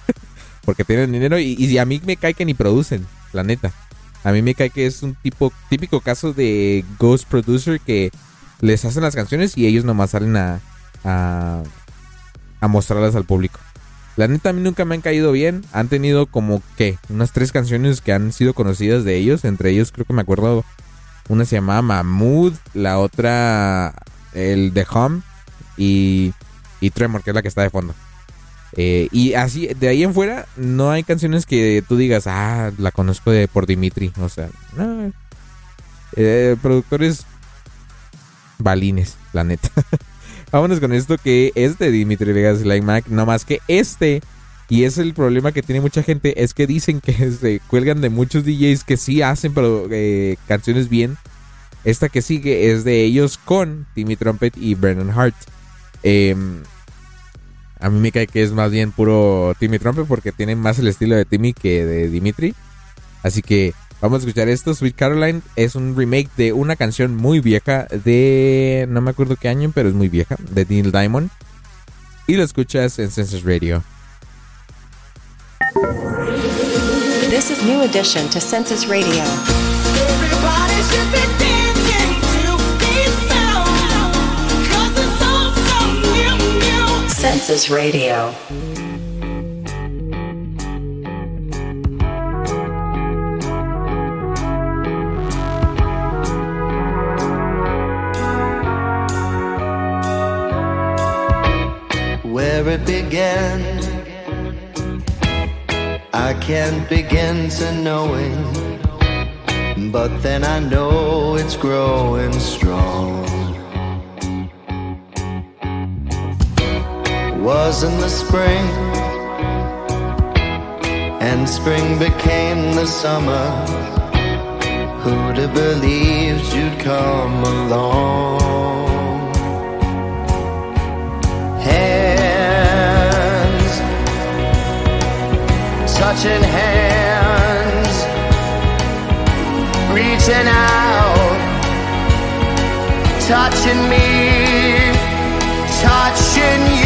porque tienen dinero y, y a mí me cae que ni producen, la neta. A mí me cae que es un tipo típico caso de Ghost Producer que les hacen las canciones y ellos nomás salen a, a, mostrarlas al público. La neta a mí nunca me han caído bien. Han tenido como que unas tres canciones que han sido conocidas de ellos. Entre ellos creo que me acuerdo. Una se llamaba Mahmood. La otra el de Hum. Y, y Tremor, que es la que está de fondo. Eh, y así, de ahí en fuera, no hay canciones que tú digas, ah, la conozco de por Dimitri. O sea, no. Eh, productores balines, la neta. Vámonos con esto que es de Dimitri Vegas Like Mac. No más que este, y es el problema que tiene mucha gente, es que dicen que se cuelgan de muchos DJs que sí hacen pero, eh, canciones bien. Esta que sigue es de ellos con Timmy Trumpet y Brennan Hart. Em, a mí me cae que es más bien puro Timmy Trumpet porque tiene más el estilo de Timmy que de Dimitri. Así que vamos a escuchar esto. Sweet Caroline es un remake de una canción muy vieja de... No me acuerdo qué año, pero es muy vieja. De Neil Diamond. Y lo escuchas en Census Radio. This is New Edition to Census Radio. Everybody should be Census Radio. where it began. I can't begin to knowing, but then I know it's growing strong. Was in the spring, and spring became the summer. Who'd have believed you'd come along? hands, touching hands, reaching out, touching me, touching you.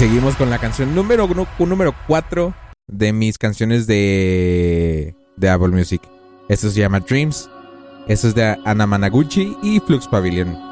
Seguimos con la canción número número 4 de mis canciones de, de Apple Music. Esto se llama Dreams. Esto es de Ana Managuchi y Flux Pavilion.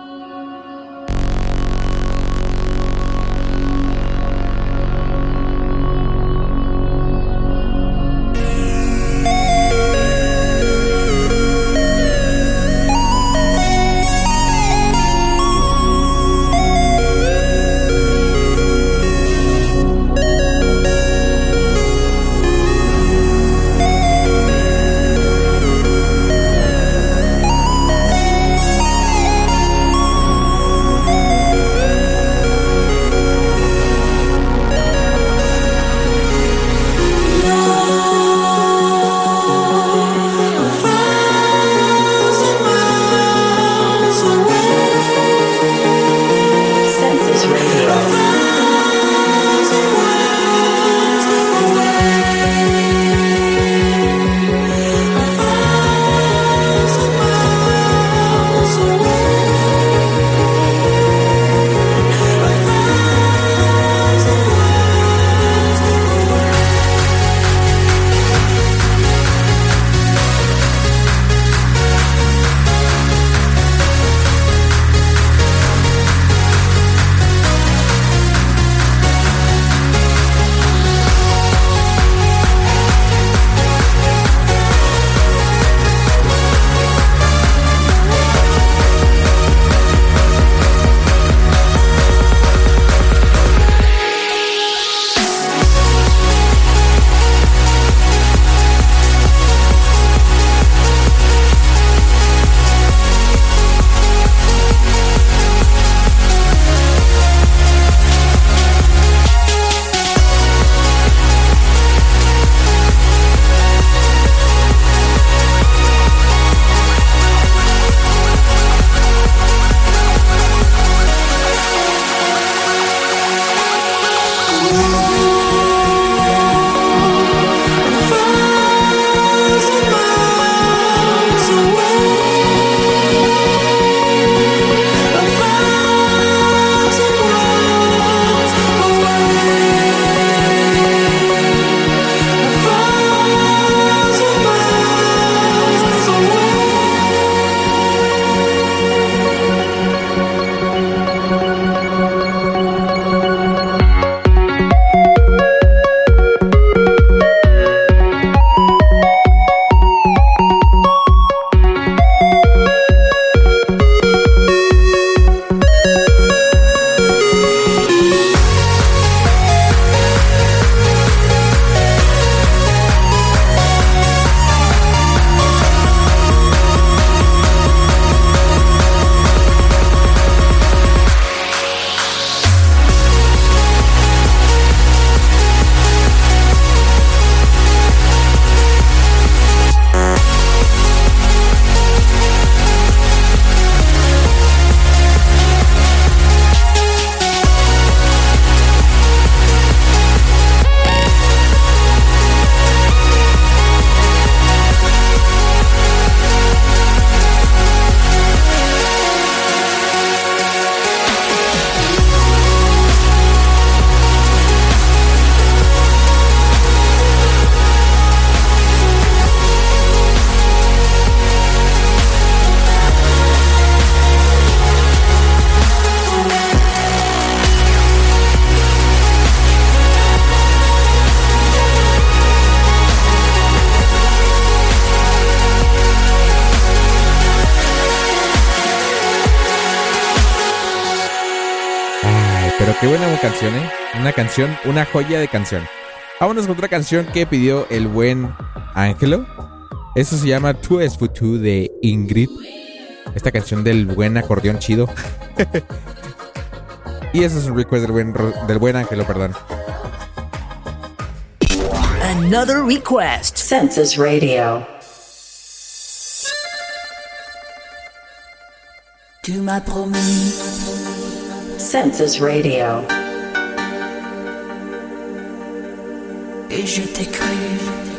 ¿eh? Una canción, una joya de canción. Vámonos con otra canción que pidió el buen Ángelo. Eso se llama Tú es Futu de Ingrid. Esta canción del buen acordeón chido. y eso es un request del buen, del buen Ángelo, perdón. Another request. Census Radio. Tu m'as promis. Census Radio. et je t'ai cru.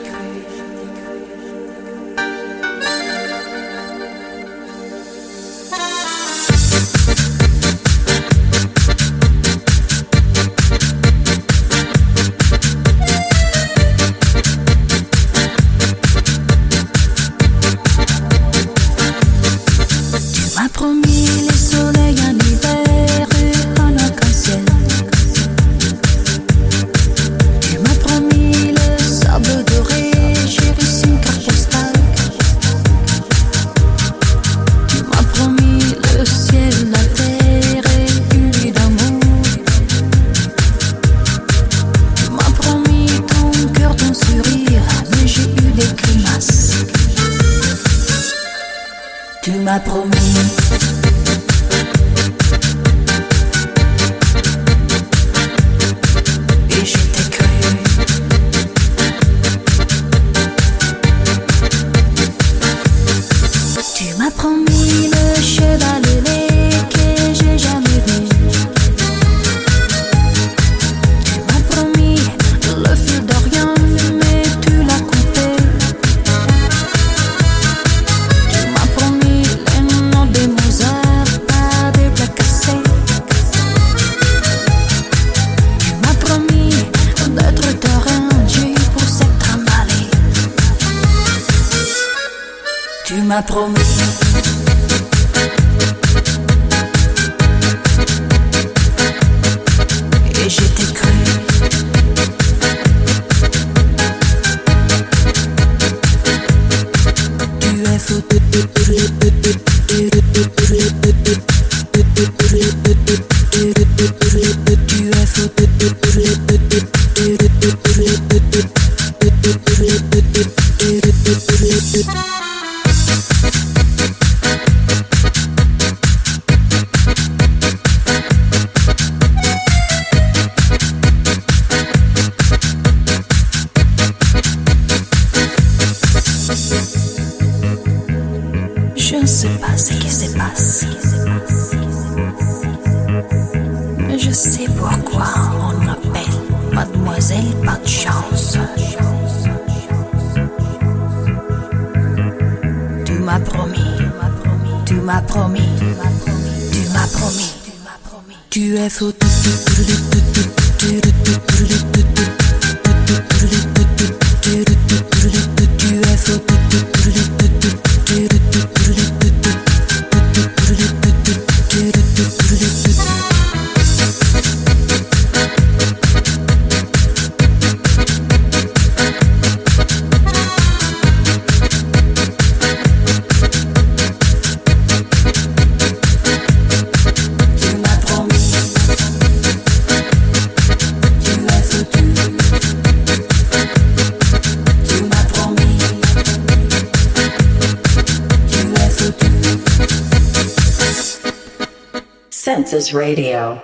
Radio.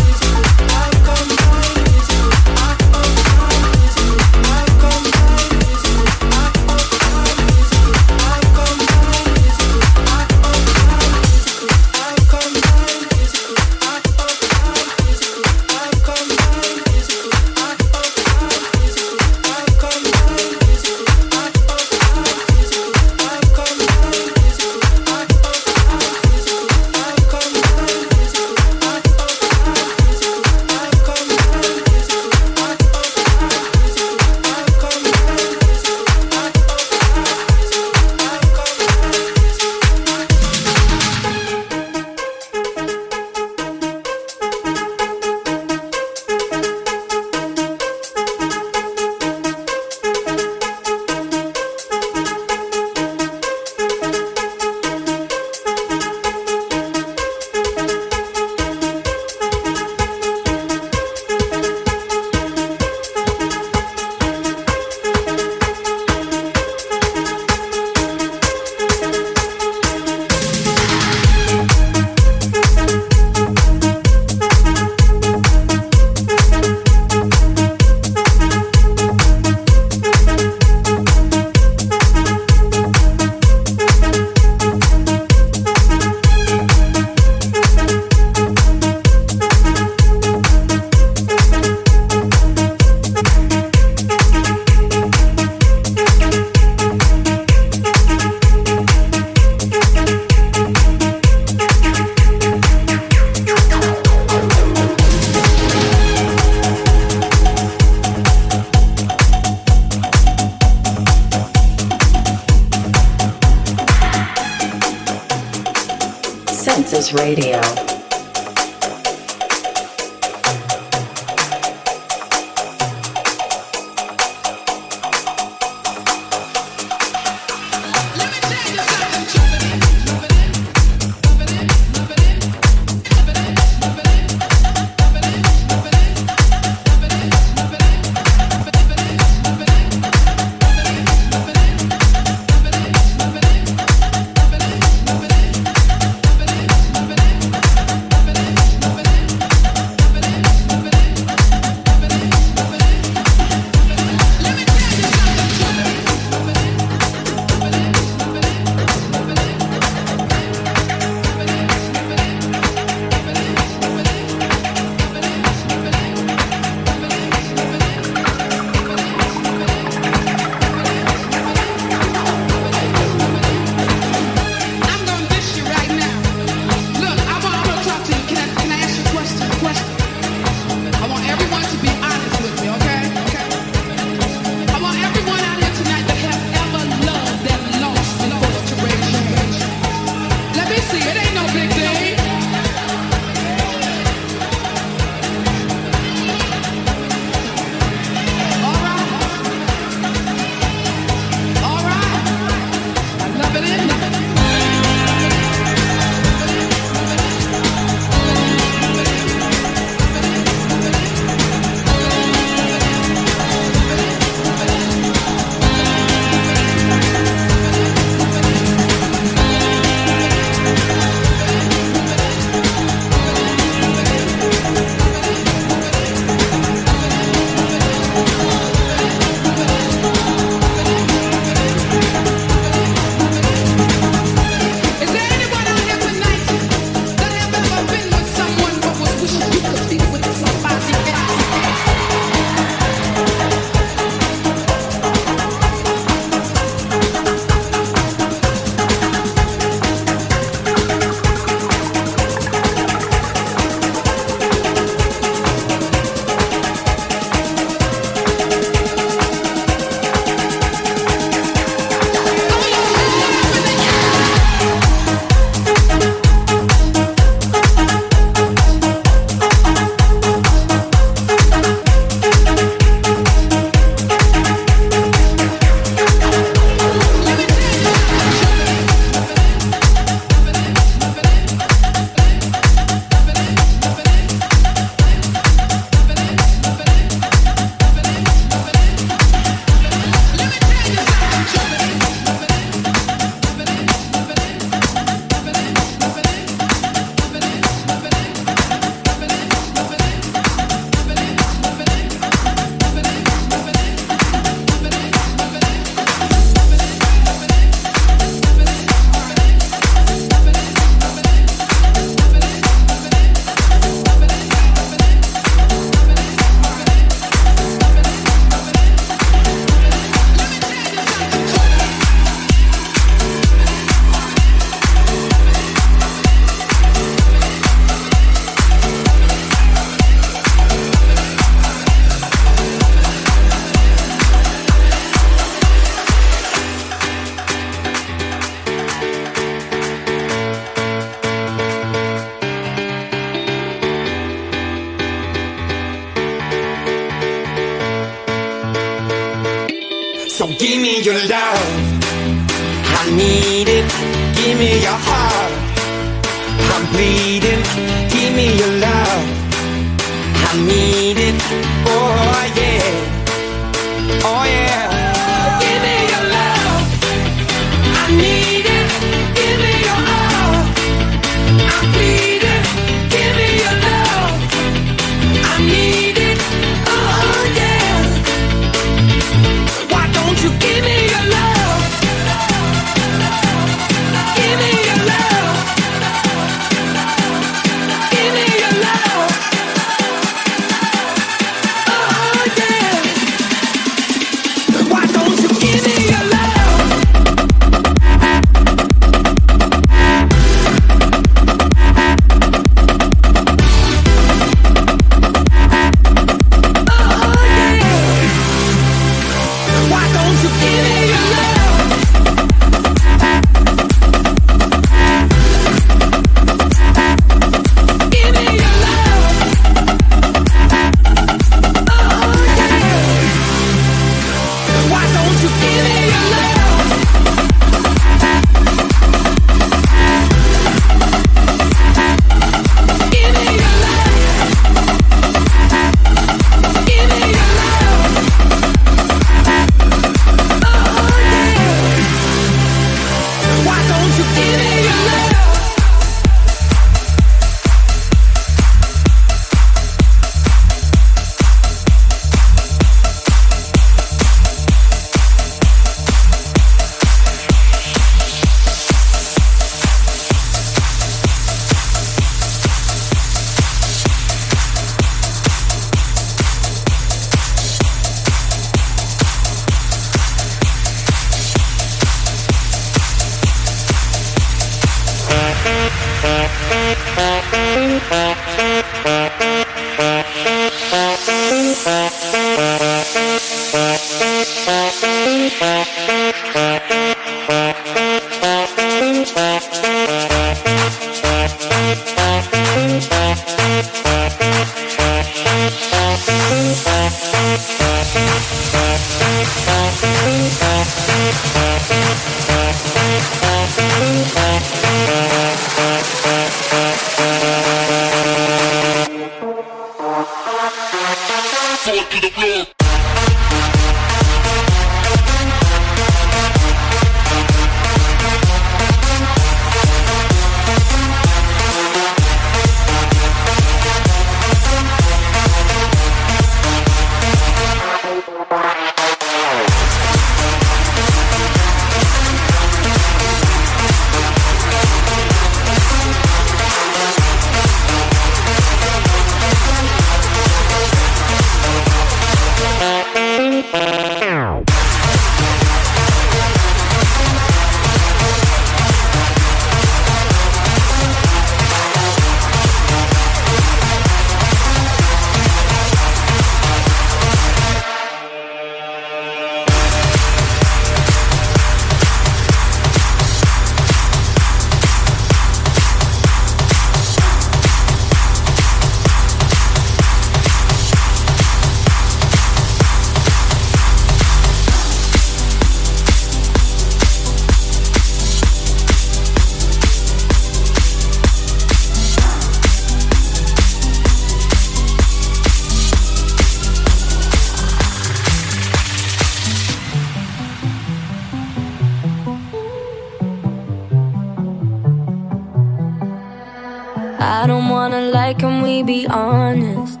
Be honest?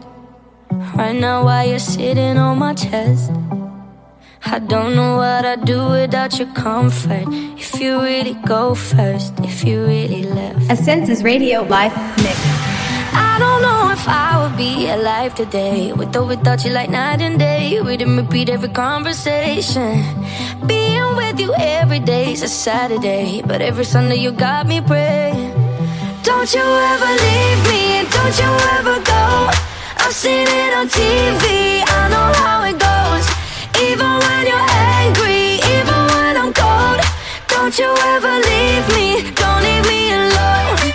Right now, while you're sitting on my chest, I don't know what I'd do without your comfort. If you really go first, if you really left. A Census Radio live mix. I don't know if I would be alive today with or without you, like night and day. We didn't repeat every conversation. Being with you every day every day's a Saturday, but every Sunday you got me praying. Don't you ever leave me, don't you ever go. I've seen it on TV, I know how it goes. Even when you're angry, even when I'm cold. Don't you ever leave me, don't leave me alone.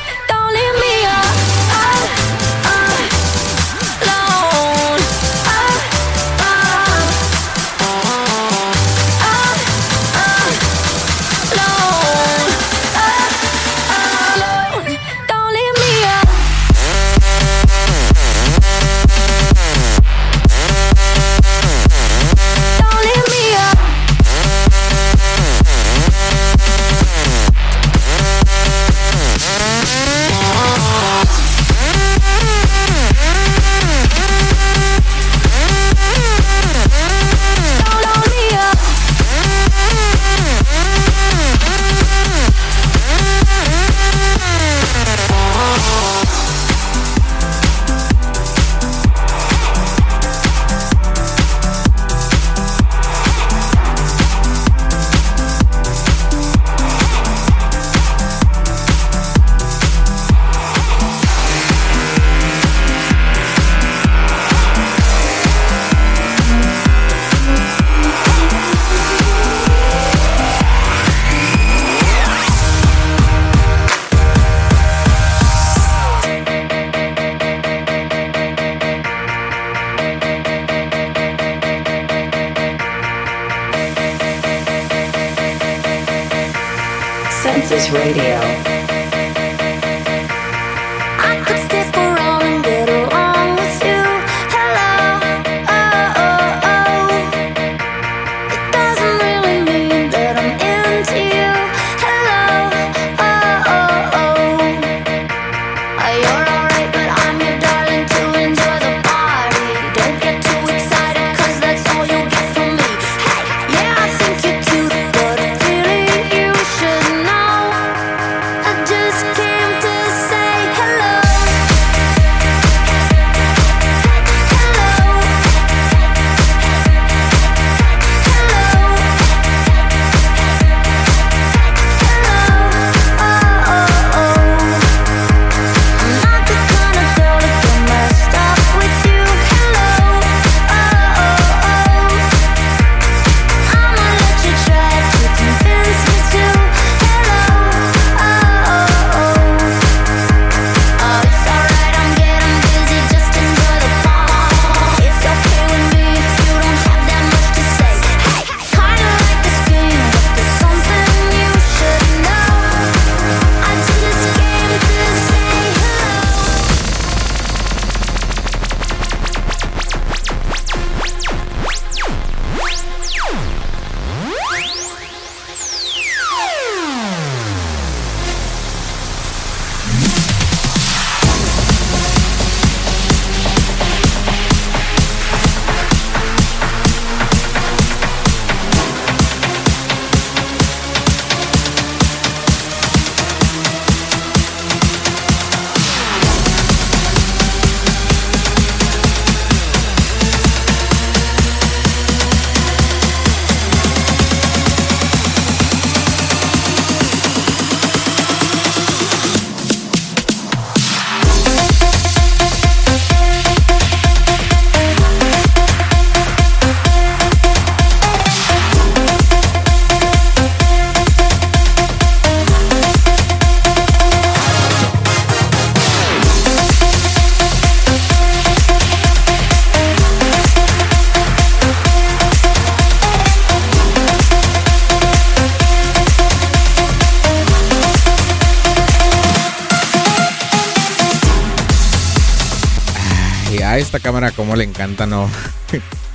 Le encanta no,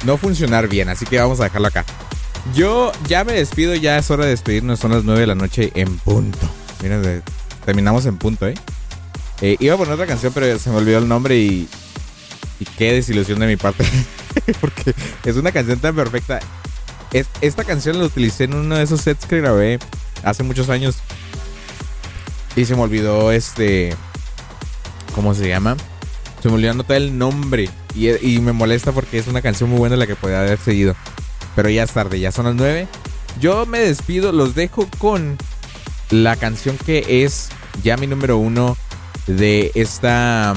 no funcionar bien, así que vamos a dejarlo acá. Yo ya me despido, ya es hora de despedirnos, son las 9 de la noche en punto. Miren, terminamos en punto, ¿eh? Eh, Iba a poner otra canción, pero se me olvidó el nombre y, y qué desilusión de mi parte. Porque es una canción tan perfecta. Es- esta canción la utilicé en uno de esos sets que grabé hace muchos años. Y se me olvidó este... ¿Cómo se llama? Se me olvidó anotar el nombre. Y, me molesta porque es una canción muy buena la que podía haber seguido. Pero ya es tarde, ya son las 9. Yo me despido, los dejo con la canción que es ya mi número uno de esta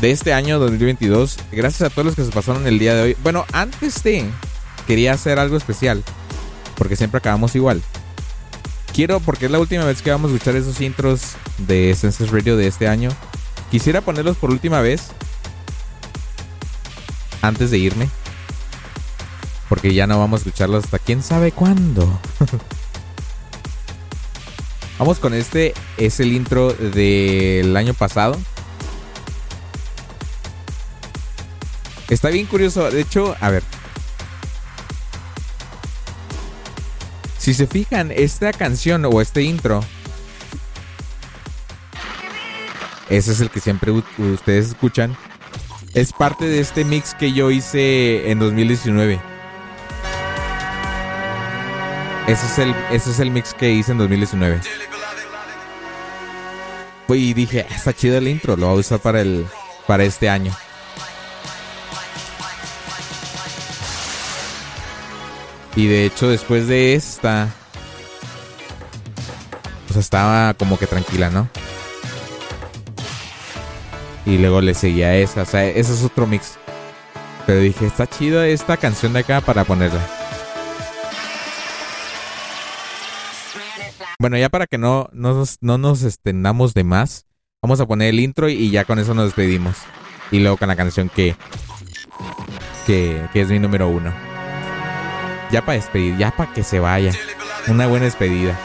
de este año 2022. Gracias a todos los que se pasaron el día de hoy. Bueno, antes de quería hacer algo especial porque siempre acabamos igual. Quiero porque es la última vez que vamos a escuchar esos intros de Census Radio de este año. Quisiera ponerlos por última vez antes de irme. Porque ya no vamos a escucharlos hasta quién sabe cuándo. vamos con este. Es el intro del año pasado. Está bien curioso. De hecho, a ver. Si se fijan, esta canción o este intro. Ese es el que siempre ustedes escuchan. Es parte de este mix que yo hice en 2019. Ese es el, ese es el mix que hice en 2019. Pues, Y dije, "Ah, está chido el intro, lo voy a usar para, el, para este año. Y de hecho, después de esta, pues estaba como que tranquila, ¿no? Y luego le seguía esa, o sea, ese es otro mix. Pero dije, está chido esta canción de acá para ponerla. Bueno, ya para que no, no nos, no nos extendamos de más, vamos a poner el intro y ya con eso nos despedimos. Y luego con la canción que, que, que es mi número uno. Ya para despedir, ya para que se vaya. Una buena despedida.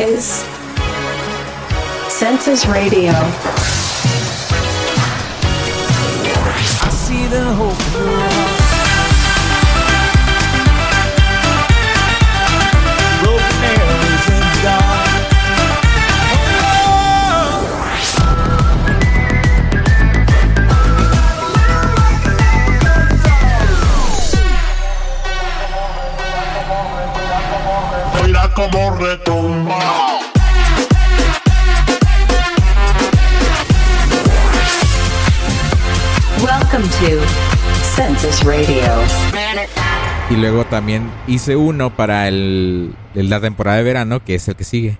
Is Census Radio. I see the hope como retumba. Welcome to Census Radio. Y luego también hice uno para el, el- la temporada de verano, que es el que sigue.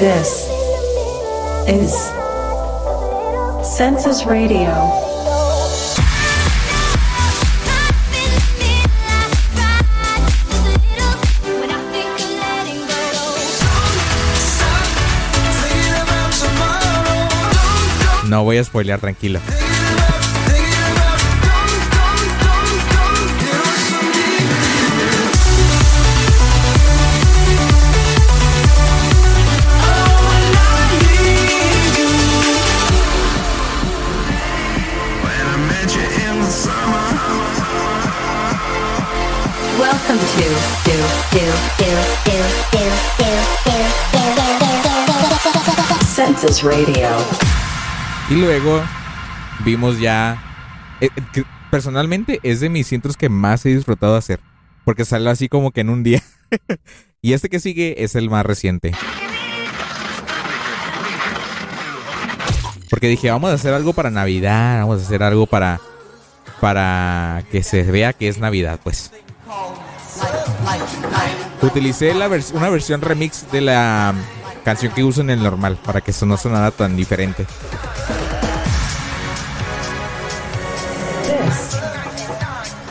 This is Census Radio. No voy a spoilear, tranquilo. The summer. Welcome to do do do do do do do Census Radio. Y luego vimos ya. eh, personalmente es de mis intros que más he disfrutado hacer. Porque salió así como que en un día. y este que sigue es el más reciente. Porque dije, vamos a hacer algo para Navidad. Vamos a hacer algo para. Para que se vea que es Navidad, pues. Utilicé la vers- una versión remix de la canción que uso en el normal. Para que eso no sonara tan diferente.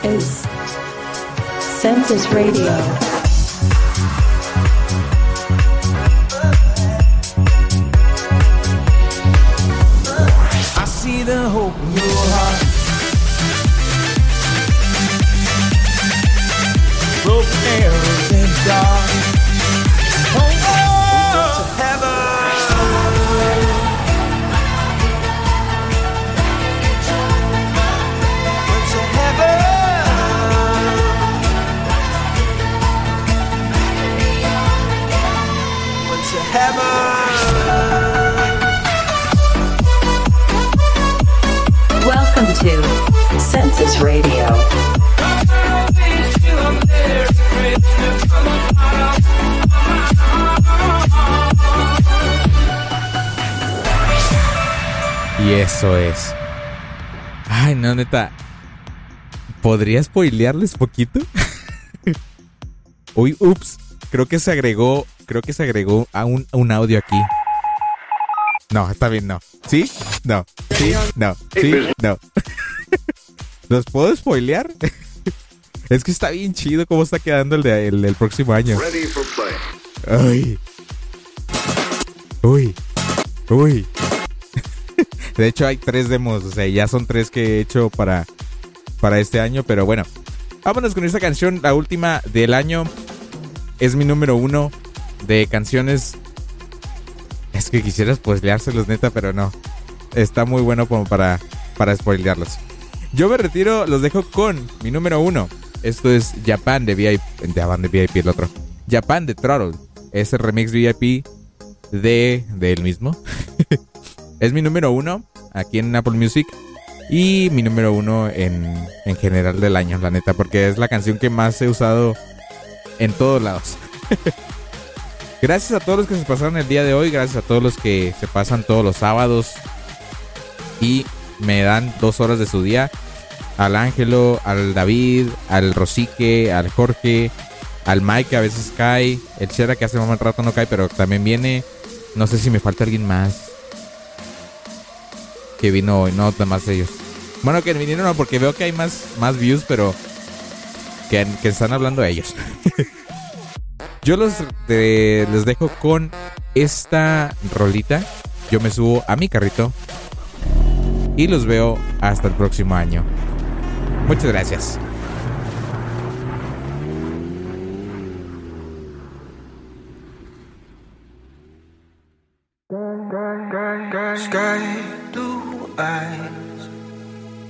Is Census Radio. I see the hope in your heart. To Census Radio. Y eso es. Ay, no, neta. ¿Podría spoilearles poquito? Uy, ups. Creo que se agregó. Creo que se agregó a un, un audio aquí. No, está bien, no. ¿Sí? No. ¿Sí? No. ¿Sí? No. ¿Los puedo spoilear? es que está bien chido cómo está quedando el, de, el próximo año. Ready for play. Ay. Uy. Uy. De hecho, hay tres demos. O sea, ya son tres que he hecho para, para este año. Pero bueno. Vámonos con esta canción. La última del año. Es mi número uno de canciones. Es que quisiera spoileárselos, neta, pero no. Está muy bueno como para, para spoilearlos. Yo me retiro, los dejo con mi número uno. Esto es Japan de VIP. Japan de VIP, el otro. Japan de Throttle. Es el remix VIP de del mismo. es mi número uno aquí en Apple Music. Y mi número uno en, en general del año, la neta. Porque es la canción que más he usado en todos lados. Gracias a todos los que se pasaron el día de hoy. Gracias a todos los que se pasan todos los sábados. Y me dan dos horas de su día. Al Ángelo, al David, al Rosique, al Jorge, al Mike a veces cae. El Chera que hace un rato no cae, pero también viene. No sé si me falta alguien más. Que vino hoy, no, nada más ellos. Bueno, que vinieron porque veo que hay más, más views, pero que, que están hablando ellos. Yo los de- les dejo con esta rolita. Yo me subo a mi carrito y los veo hasta el próximo año. Muchas gracias.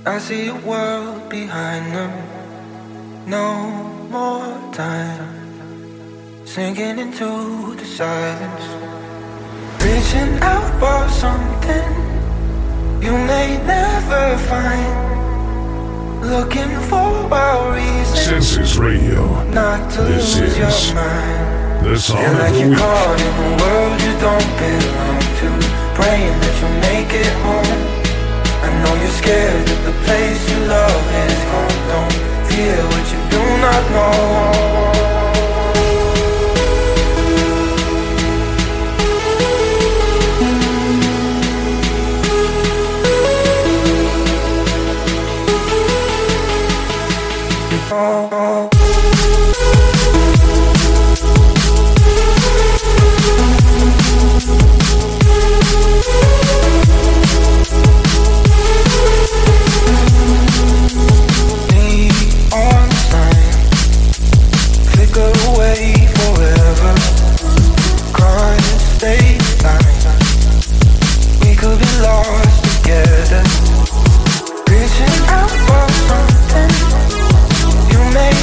I see world behind them. No more time. Sinking into the silence. Reaching out for something you may never find. Looking for a reason Senses Radio. not to This lose your is mind. the song Feel like you're week. caught in a world you don't belong to. Praying that you'll make it home. I know you're scared that the place you love is gone. Don't fear what you do not know. We could be lost together. Reaching out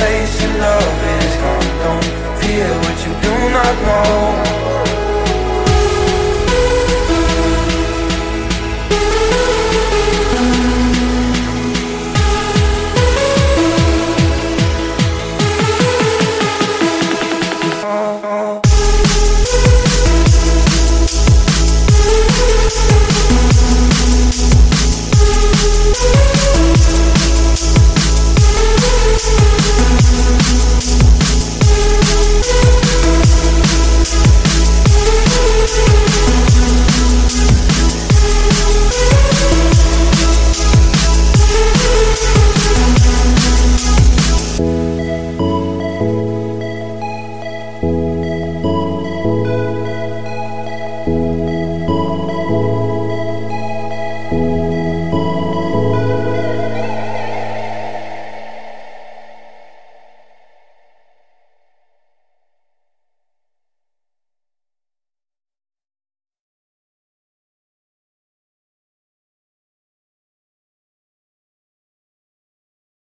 place your love is gone. Don't fear what you do not know.